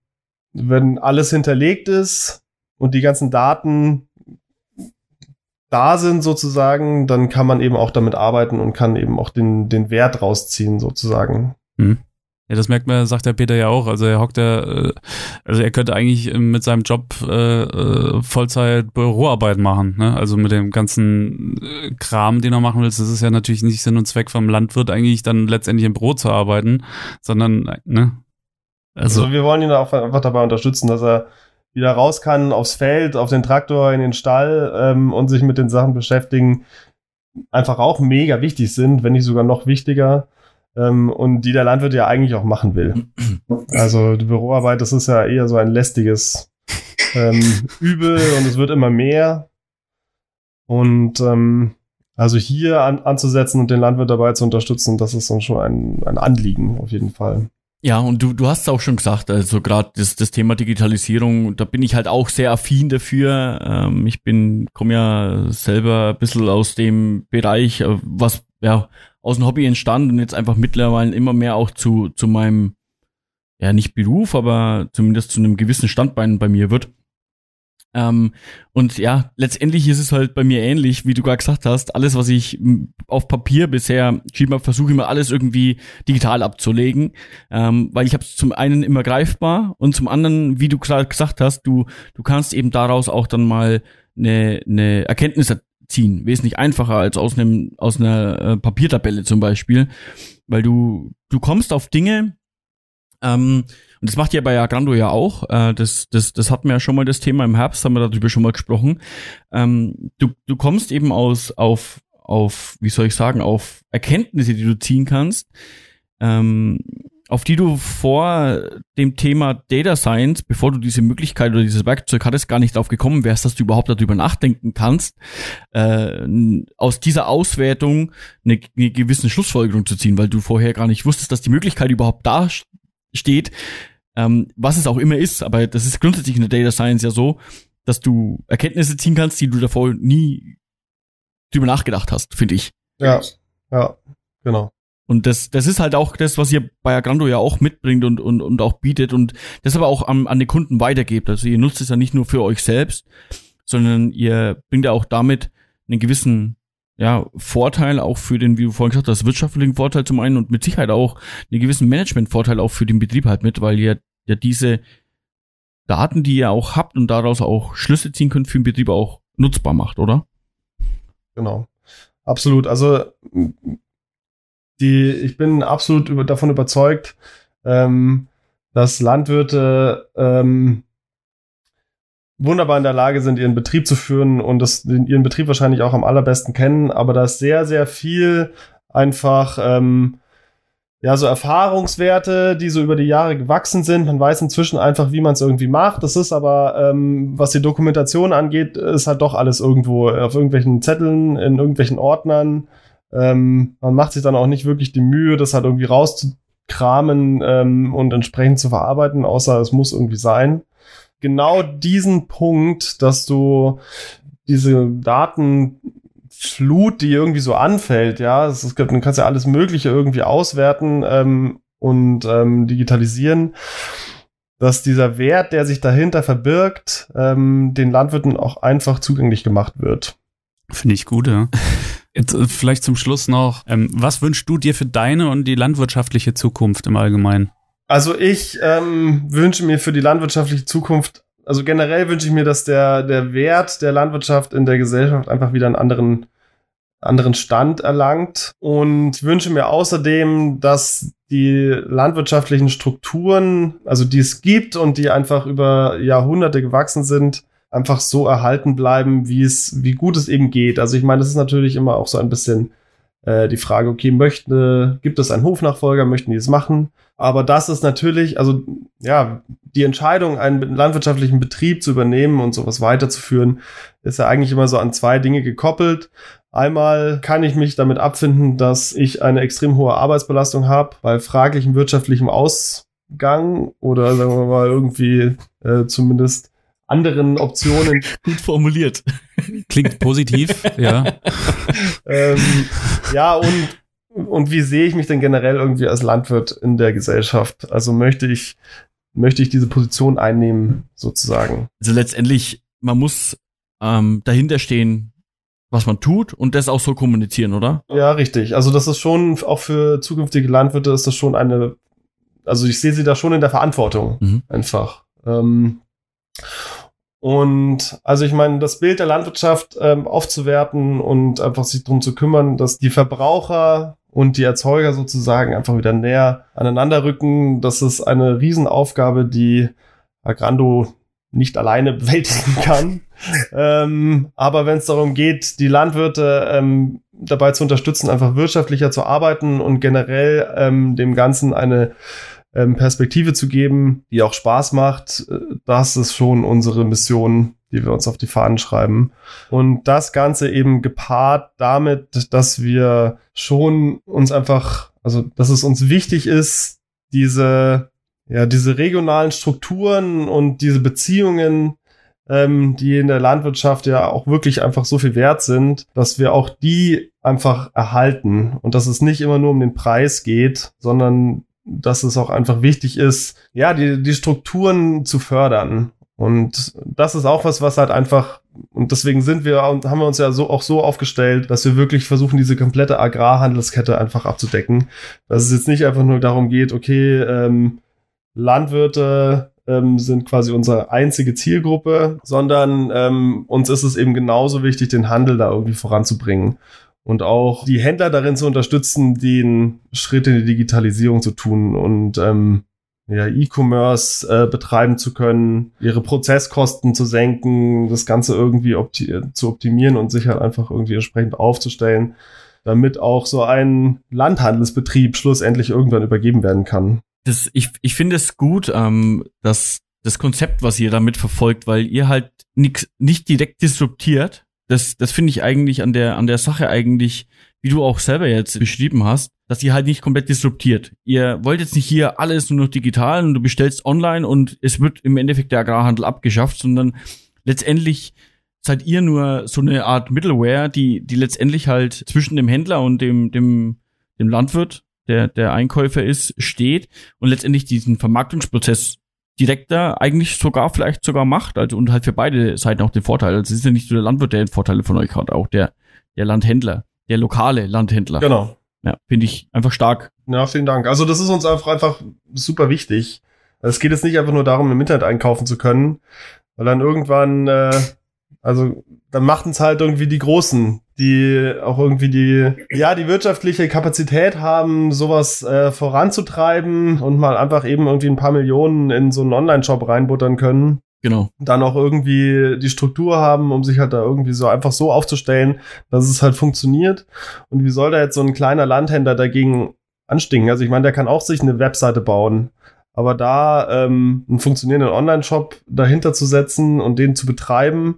wenn alles hinterlegt ist und die ganzen Daten da sind sozusagen, dann kann man eben auch damit arbeiten und kann eben auch den, den Wert rausziehen sozusagen. Mhm. Ja, das merkt man, sagt der Peter ja auch. Also er hockt ja, äh, also er könnte eigentlich mit seinem Job äh, äh, Vollzeit Büroarbeit machen. Ne? Also mit dem ganzen äh, Kram, den er machen will. Das ist ja natürlich nicht Sinn und Zweck vom Landwirt, eigentlich dann letztendlich im Büro zu arbeiten, sondern, ne? Also, also wir wollen ihn auch einfach dabei unterstützen, dass er wieder raus kann aufs Feld, auf den Traktor, in den Stall ähm, und sich mit den Sachen beschäftigen, einfach auch mega wichtig sind, wenn nicht sogar noch wichtiger ähm, und die der Landwirt ja eigentlich auch machen will. Also die Büroarbeit, das ist ja eher so ein lästiges ähm, Übel und es wird immer mehr. Und ähm, also hier an, anzusetzen und den Landwirt dabei zu unterstützen, das ist dann schon ein, ein Anliegen auf jeden Fall. Ja, und du, du hast es auch schon gesagt, also gerade das, das Thema Digitalisierung, da bin ich halt auch sehr affin dafür. Ähm, ich bin, komme ja selber ein bisschen aus dem Bereich, äh, was ja aus dem Hobby entstanden und jetzt einfach mittlerweile immer mehr auch zu, zu meinem, ja nicht Beruf, aber zumindest zu einem gewissen Standbein bei mir wird. Ähm, und ja, letztendlich ist es halt bei mir ähnlich, wie du gerade gesagt hast. Alles, was ich auf Papier bisher geschrieben habe, versuche immer alles irgendwie digital abzulegen, ähm, weil ich habe es zum einen immer greifbar und zum anderen, wie du gerade gesagt hast, du du kannst eben daraus auch dann mal eine, eine Erkenntnis ziehen. Wesentlich einfacher als aus einem aus einer äh, Papiertabelle zum Beispiel, weil du du kommst auf Dinge. Ähm, und das macht ja bei Agrando ja auch. Äh, das, das, das hatten wir ja schon mal das Thema im Herbst, haben wir darüber schon mal gesprochen. Ähm, du, du kommst eben aus auf auf wie soll ich sagen auf Erkenntnisse, die du ziehen kannst. Ähm, auf die du vor dem Thema Data Science, bevor du diese Möglichkeit oder dieses Werkzeug hattest, gar nicht drauf gekommen wärst, dass du überhaupt darüber nachdenken kannst, äh, aus dieser Auswertung eine, eine gewisse Schlussfolgerung zu ziehen, weil du vorher gar nicht wusstest, dass die Möglichkeit überhaupt da steht, ähm, was es auch immer ist, aber das ist grundsätzlich in der Data Science ja so, dass du Erkenntnisse ziehen kannst, die du davor nie drüber nachgedacht hast, finde ich. Ja, ja, genau. Und das, das ist halt auch das, was ihr bei Agrando ja auch mitbringt und, und, und auch bietet und das aber auch an, an den Kunden weitergebt. Also ihr nutzt es ja nicht nur für euch selbst, sondern ihr bringt ja auch damit einen gewissen ja, Vorteil auch für den, wie du vorhin gesagt hast, wirtschaftlichen Vorteil zum einen und mit Sicherheit auch einen gewissen Management-Vorteil auch für den Betrieb halt mit, weil ihr ja diese Daten, die ihr auch habt und daraus auch Schlüsse ziehen könnt für den Betrieb auch nutzbar macht, oder? Genau. Absolut. Also die, ich bin absolut über, davon überzeugt, ähm, dass Landwirte ähm, wunderbar in der Lage sind, ihren Betrieb zu führen und das, ihren Betrieb wahrscheinlich auch am allerbesten kennen, aber da ist sehr, sehr viel einfach, ähm, ja, so Erfahrungswerte, die so über die Jahre gewachsen sind. Man weiß inzwischen einfach, wie man es irgendwie macht. Das ist aber, ähm, was die Dokumentation angeht, ist halt doch alles irgendwo auf irgendwelchen Zetteln, in irgendwelchen Ordnern. Ähm, man macht sich dann auch nicht wirklich die Mühe, das halt irgendwie rauszukramen ähm, und entsprechend zu verarbeiten, außer es muss irgendwie sein genau diesen Punkt, dass du diese Datenflut, die irgendwie so anfällt, ja, es gibt, du kannst ja alles Mögliche irgendwie auswerten ähm, und ähm, digitalisieren, dass dieser Wert, der sich dahinter verbirgt, ähm, den Landwirten auch einfach zugänglich gemacht wird. Finde ich gut, ja. Jetzt äh, vielleicht zum Schluss noch, ähm, was wünschst du dir für deine und die landwirtschaftliche Zukunft im Allgemeinen? Also ich ähm, wünsche mir für die landwirtschaftliche Zukunft, also generell wünsche ich mir, dass der, der Wert der Landwirtschaft in der Gesellschaft einfach wieder einen anderen, anderen Stand erlangt und wünsche mir außerdem, dass die landwirtschaftlichen Strukturen, also die es gibt und die einfach über Jahrhunderte gewachsen sind, einfach so erhalten bleiben, wie es, wie gut es eben geht. Also ich meine, das ist natürlich immer auch so ein bisschen äh, die Frage, okay, möchte, gibt es einen Hofnachfolger, möchten die es machen? Aber das ist natürlich, also ja, die Entscheidung, einen landwirtschaftlichen Betrieb zu übernehmen und sowas weiterzuführen, ist ja eigentlich immer so an zwei Dinge gekoppelt. Einmal kann ich mich damit abfinden, dass ich eine extrem hohe Arbeitsbelastung habe, bei fraglichem wirtschaftlichem Ausgang oder sagen wir mal irgendwie äh, zumindest anderen Optionen. Gut formuliert. Klingt positiv, ja. ähm, ja, und und wie sehe ich mich denn generell irgendwie als Landwirt in der Gesellschaft? Also möchte ich, möchte ich diese Position einnehmen, sozusagen? Also letztendlich, man muss ähm, dahinter stehen, was man tut und das auch so kommunizieren, oder? Ja, richtig. Also das ist schon, auch für zukünftige Landwirte ist das schon eine, also ich sehe sie da schon in der Verantwortung, mhm. einfach. Ähm, und also ich meine, das Bild der Landwirtschaft ähm, aufzuwerten und einfach sich darum zu kümmern, dass die Verbraucher und die Erzeuger sozusagen einfach wieder näher aneinander rücken. Das ist eine Riesenaufgabe, die Agrando nicht alleine bewältigen kann. ähm, aber wenn es darum geht, die Landwirte ähm, dabei zu unterstützen, einfach wirtschaftlicher zu arbeiten und generell ähm, dem Ganzen eine ähm, Perspektive zu geben, die auch Spaß macht, äh, das ist schon unsere Mission, die wir uns auf die Fahnen schreiben. Und das Ganze eben gepaart damit, dass wir schon uns einfach, also dass es uns wichtig ist, diese, ja, diese regionalen Strukturen und diese Beziehungen, ähm, die in der Landwirtschaft ja auch wirklich einfach so viel wert sind, dass wir auch die einfach erhalten und dass es nicht immer nur um den Preis geht, sondern dass es auch einfach wichtig ist, ja, die, die Strukturen zu fördern und das ist auch was, was halt einfach, und deswegen sind wir und haben wir uns ja so auch so aufgestellt, dass wir wirklich versuchen, diese komplette Agrarhandelskette einfach abzudecken. Dass es jetzt nicht einfach nur darum geht, okay, ähm, Landwirte ähm, sind quasi unsere einzige Zielgruppe, sondern ähm, uns ist es eben genauso wichtig, den Handel da irgendwie voranzubringen und auch die Händler darin zu unterstützen, den Schritt in die Digitalisierung zu tun und ähm, ja, E-Commerce äh, betreiben zu können, ihre Prozesskosten zu senken, das Ganze irgendwie opti zu optimieren und sich halt einfach irgendwie entsprechend aufzustellen, damit auch so ein Landhandelsbetrieb schlussendlich irgendwann übergeben werden kann. das, ich, ich finde es gut, ähm, dass das Konzept, was ihr damit verfolgt, weil ihr halt nix, nicht direkt disruptiert. Das, das finde ich eigentlich an der, an der Sache eigentlich, wie du auch selber jetzt beschrieben hast, dass ihr halt nicht komplett disruptiert. Ihr wollt jetzt nicht hier alles nur noch digital und du bestellst online und es wird im Endeffekt der Agrarhandel abgeschafft, sondern letztendlich seid ihr nur so eine Art Middleware, die, die letztendlich halt zwischen dem Händler und dem, dem, dem Landwirt, der, der Einkäufer ist, steht und letztendlich diesen Vermarktungsprozess direkter eigentlich sogar vielleicht sogar macht, also und halt für beide Seiten auch den Vorteil. Also es ist ja nicht nur der Landwirt, der den Vorteil von euch hat, auch der, der Landhändler, der lokale Landhändler. Genau. Ja, finde ich einfach stark. Ja, vielen Dank. Also das ist uns einfach, einfach super wichtig. Es geht jetzt nicht einfach nur darum, im Internet einkaufen zu können, weil dann irgendwann, äh, also dann machten es halt irgendwie die Großen, die auch irgendwie die, ja, die wirtschaftliche Kapazität haben, sowas äh, voranzutreiben und mal einfach eben irgendwie ein paar Millionen in so einen Online-Shop reinbuttern können. Genau. Dann auch irgendwie die Struktur haben, um sich halt da irgendwie so einfach so aufzustellen, dass es halt funktioniert. Und wie soll da jetzt so ein kleiner Landhändler dagegen anstinken? Also ich meine, der kann auch sich eine Webseite bauen. Aber da ähm, einen funktionierenden Online-Shop dahinter zu setzen und den zu betreiben,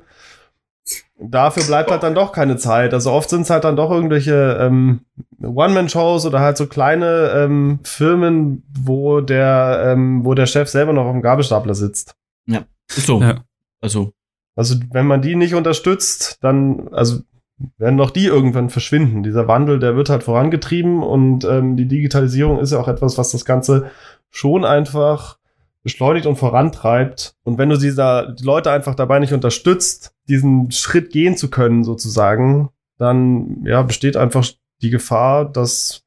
dafür bleibt halt dann doch keine Zeit. Also oft sind es halt dann doch irgendwelche ähm, One-Man-Shows oder halt so kleine ähm, Firmen, wo der, ähm, wo der Chef selber noch auf dem Gabelstapler sitzt. Ja, ist so. Ja. Also, Also wenn man die nicht unterstützt, dann, also werden doch die irgendwann verschwinden. Dieser Wandel, der wird halt vorangetrieben und ähm, die Digitalisierung ist ja auch etwas, was das Ganze schon einfach beschleunigt und vorantreibt. Und wenn du dieser, die Leute einfach dabei nicht unterstützt, diesen Schritt gehen zu können, sozusagen, dann ja, besteht einfach die Gefahr, dass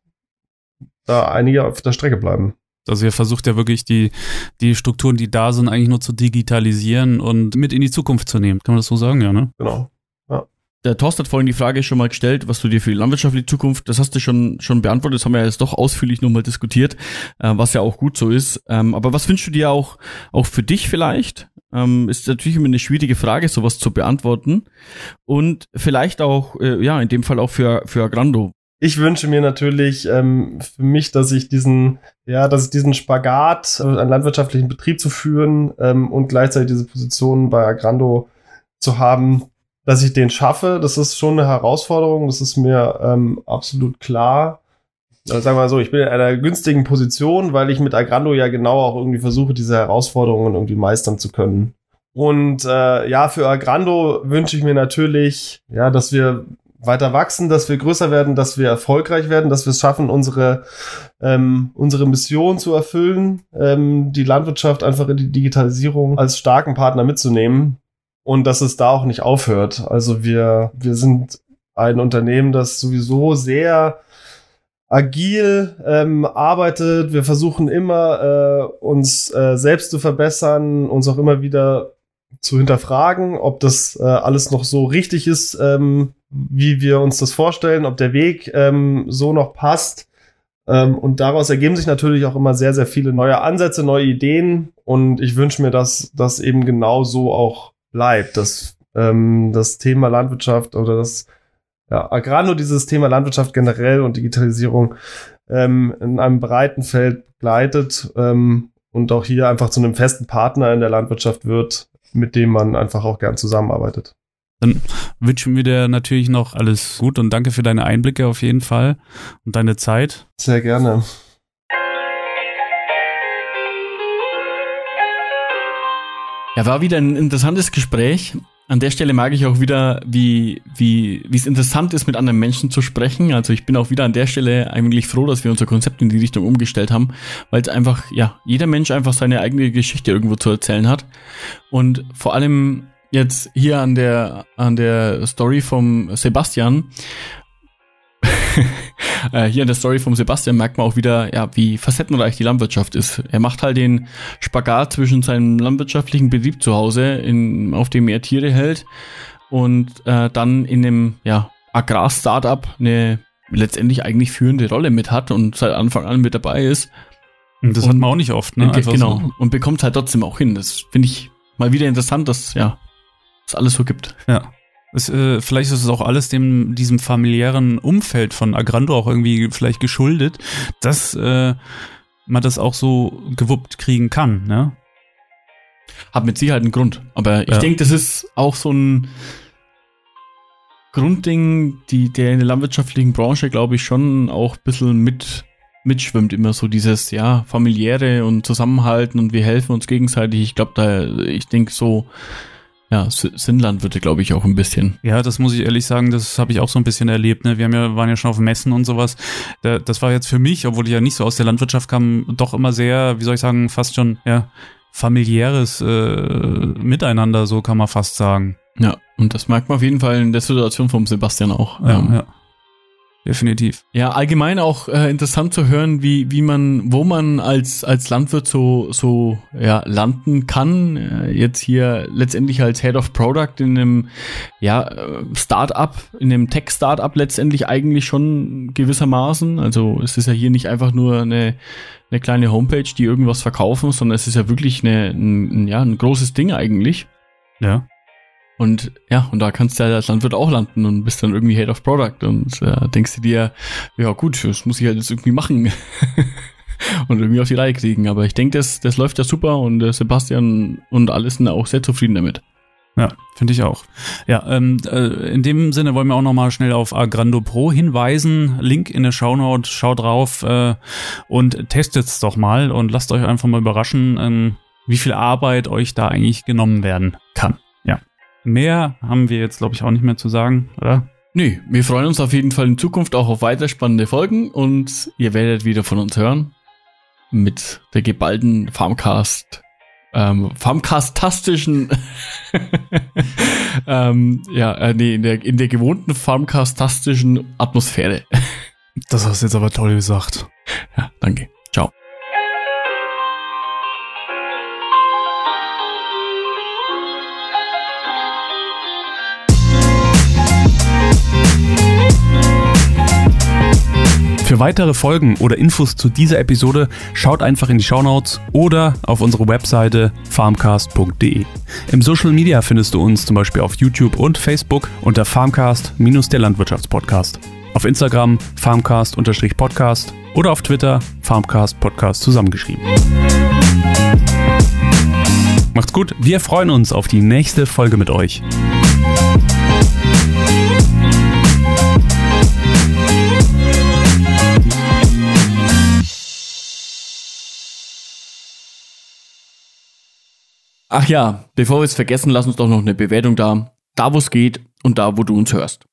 da einige auf der Strecke bleiben. Also ihr versucht ja wirklich die, die Strukturen, die da sind, eigentlich nur zu digitalisieren und mit in die Zukunft zu nehmen. Kann man das so sagen, ja, ne? Genau. Der Torst hat vorhin die Frage schon mal gestellt, was du dir für die landwirtschaftliche Zukunft, das hast du schon, schon beantwortet, das haben wir jetzt doch ausführlich nochmal diskutiert, äh, was ja auch gut so ist. Ähm, aber was wünschst du dir auch, auch für dich vielleicht? Ähm, ist natürlich immer eine schwierige Frage, sowas zu beantworten. Und vielleicht auch, äh, ja, in dem Fall auch für, für Agrando. Ich wünsche mir natürlich ähm, für mich, dass ich diesen, ja, dass ich diesen Spagat, äh, einen landwirtschaftlichen Betrieb zu führen ähm, und gleichzeitig diese Position bei Agrando zu haben, dass ich den schaffe. Das ist schon eine Herausforderung, das ist mir ähm, absolut klar. Also sagen wir mal so, ich bin in einer günstigen Position, weil ich mit Agrando ja genau auch irgendwie versuche, diese Herausforderungen irgendwie meistern zu können. Und äh, ja, für Agrando wünsche ich mir natürlich, ja, dass wir weiter wachsen, dass wir größer werden, dass wir erfolgreich werden, dass wir es schaffen, unsere, ähm, unsere Mission zu erfüllen, ähm, die Landwirtschaft einfach in die Digitalisierung als starken Partner mitzunehmen und dass es da auch nicht aufhört. Also wir, wir sind ein Unternehmen, das sowieso sehr agil ähm, arbeitet. Wir versuchen immer, äh, uns äh, selbst zu verbessern, uns auch immer wieder zu hinterfragen, ob das äh, alles noch so richtig ist, ähm, wie wir uns das vorstellen, ob der Weg ähm, so noch passt. Ähm, und daraus ergeben sich natürlich auch immer sehr, sehr viele neue Ansätze, neue Ideen. Und ich wünsche mir, dass das eben genau so auch bleibt, dass ähm, das Thema Landwirtschaft oder das ja, Agrano dieses Thema Landwirtschaft generell und Digitalisierung ähm, in einem breiten Feld begleitet ähm, und auch hier einfach zu einem festen Partner in der Landwirtschaft wird, mit dem man einfach auch gern zusammenarbeitet. Dann wünschen wir dir natürlich noch alles gut und danke für deine Einblicke auf jeden Fall und deine Zeit. Sehr gerne. Ja, war wieder ein interessantes Gespräch. An der Stelle mag ich auch wieder, wie, wie, wie es interessant ist, mit anderen Menschen zu sprechen. Also ich bin auch wieder an der Stelle eigentlich froh, dass wir unser Konzept in die Richtung umgestellt haben, weil es einfach, ja, jeder Mensch einfach seine eigene Geschichte irgendwo zu erzählen hat. Und vor allem jetzt hier an der, an der Story vom Sebastian, hier in der Story vom Sebastian merkt man auch wieder, ja, wie facettenreich die Landwirtschaft ist. Er macht halt den Spagat zwischen seinem landwirtschaftlichen Betrieb zu Hause, in, auf dem er Tiere hält, und äh, dann in einem ja, Agrar-Startup eine letztendlich eigentlich führende Rolle mit hat und seit Anfang an mit dabei ist. Und das Und- hat man auch nicht oft, ne? Einfach genau. so. Und bekommt halt trotzdem auch hin. Das finde ich mal wieder interessant, dass ja es alles so gibt. Ja. Es, äh, vielleicht ist es auch alles dem, diesem familiären Umfeld von Agrando auch irgendwie vielleicht geschuldet, dass, äh, man das auch so gewuppt kriegen kann, ne? Hat mit Sicherheit einen Grund. Aber ich Ja. denke, das ist auch so ein Grundding, die, der in der landwirtschaftlichen Branche, glaube ich, schon auch ein bisschen mit, mitschwimmt. Immer so dieses, ja, familiäre und Zusammenhalten und wir helfen uns gegenseitig. Ich glaube, da, ich denke so, ja, S- sind Landwirte, glaube ich, auch ein bisschen. Ja, das muss ich ehrlich sagen, das habe ich auch so ein bisschen erlebt. Ne? Wir haben ja, waren ja schon auf Messen und sowas. Da, das war jetzt für mich, obwohl ich ja nicht so aus der Landwirtschaft kam, doch immer sehr, wie soll ich sagen, fast schon ja, familiäres äh, Miteinander, so kann man fast sagen. Ja, und das merkt man auf jeden Fall in der Situation vom Sebastian auch. Ja, Ähm, ja. Definitiv. Ja, allgemein auch äh, interessant zu hören, wie, wie man, wo man als, als Landwirt so, so ja, landen kann. Äh, jetzt hier letztendlich als Head of Product in einem ja, äh, Start-up, in einem Tech-Startup letztendlich eigentlich schon gewissermaßen. Also es ist ja hier nicht einfach nur eine, eine kleine Homepage, die irgendwas verkaufen, sondern es ist ja wirklich eine, ein, ein, ja, ein großes Ding eigentlich. Ja. Und ja, und da kannst du ja als Landwirt auch landen und bist dann irgendwie Head of Product und äh, denkst du dir, ja gut, das muss ich halt jetzt irgendwie machen und irgendwie auf die Reihe kriegen. Aber ich denke, das, das läuft ja super und äh, Sebastian und alle sind auch sehr zufrieden damit. Ja, finde ich auch. Ja, ähm, äh, in dem Sinne wollen wir auch nochmal schnell auf Agrando Pro hinweisen. Link in der Shownote, schaut drauf äh, und testet's doch mal und lasst euch einfach mal überraschen, ähm, wie viel Arbeit euch da eigentlich genommen werden kann. Mehr haben wir jetzt, glaube ich, auch nicht mehr zu sagen, oder? Nee, wir freuen uns auf jeden Fall in Zukunft auch auf weitere spannende Folgen und ihr werdet wieder von uns hören mit der geballten Farmcast, ähm, Farmcast-tastischen, ähm, ja, äh, nee, in der, in der gewohnten Farmcast-tastischen Atmosphäre. Das hast du jetzt aber toll gesagt. Ja, danke. Ciao. Für weitere Folgen oder Infos zu dieser Episode schaut einfach in die Shownotes oder auf unsere Webseite farmcast.de. Im Social Media findest du uns zum Beispiel auf YouTube und Facebook unter Farmcast minus der Landwirtschaftspodcast. Auf Instagram farmcast-podcast oder auf Twitter farmcast podcast zusammengeschrieben. Macht's gut, wir freuen uns auf die nächste Folge mit euch. Ach ja, bevor wir es vergessen, lass uns doch noch eine Bewertung da. Da, wo es geht und da, wo du uns hörst.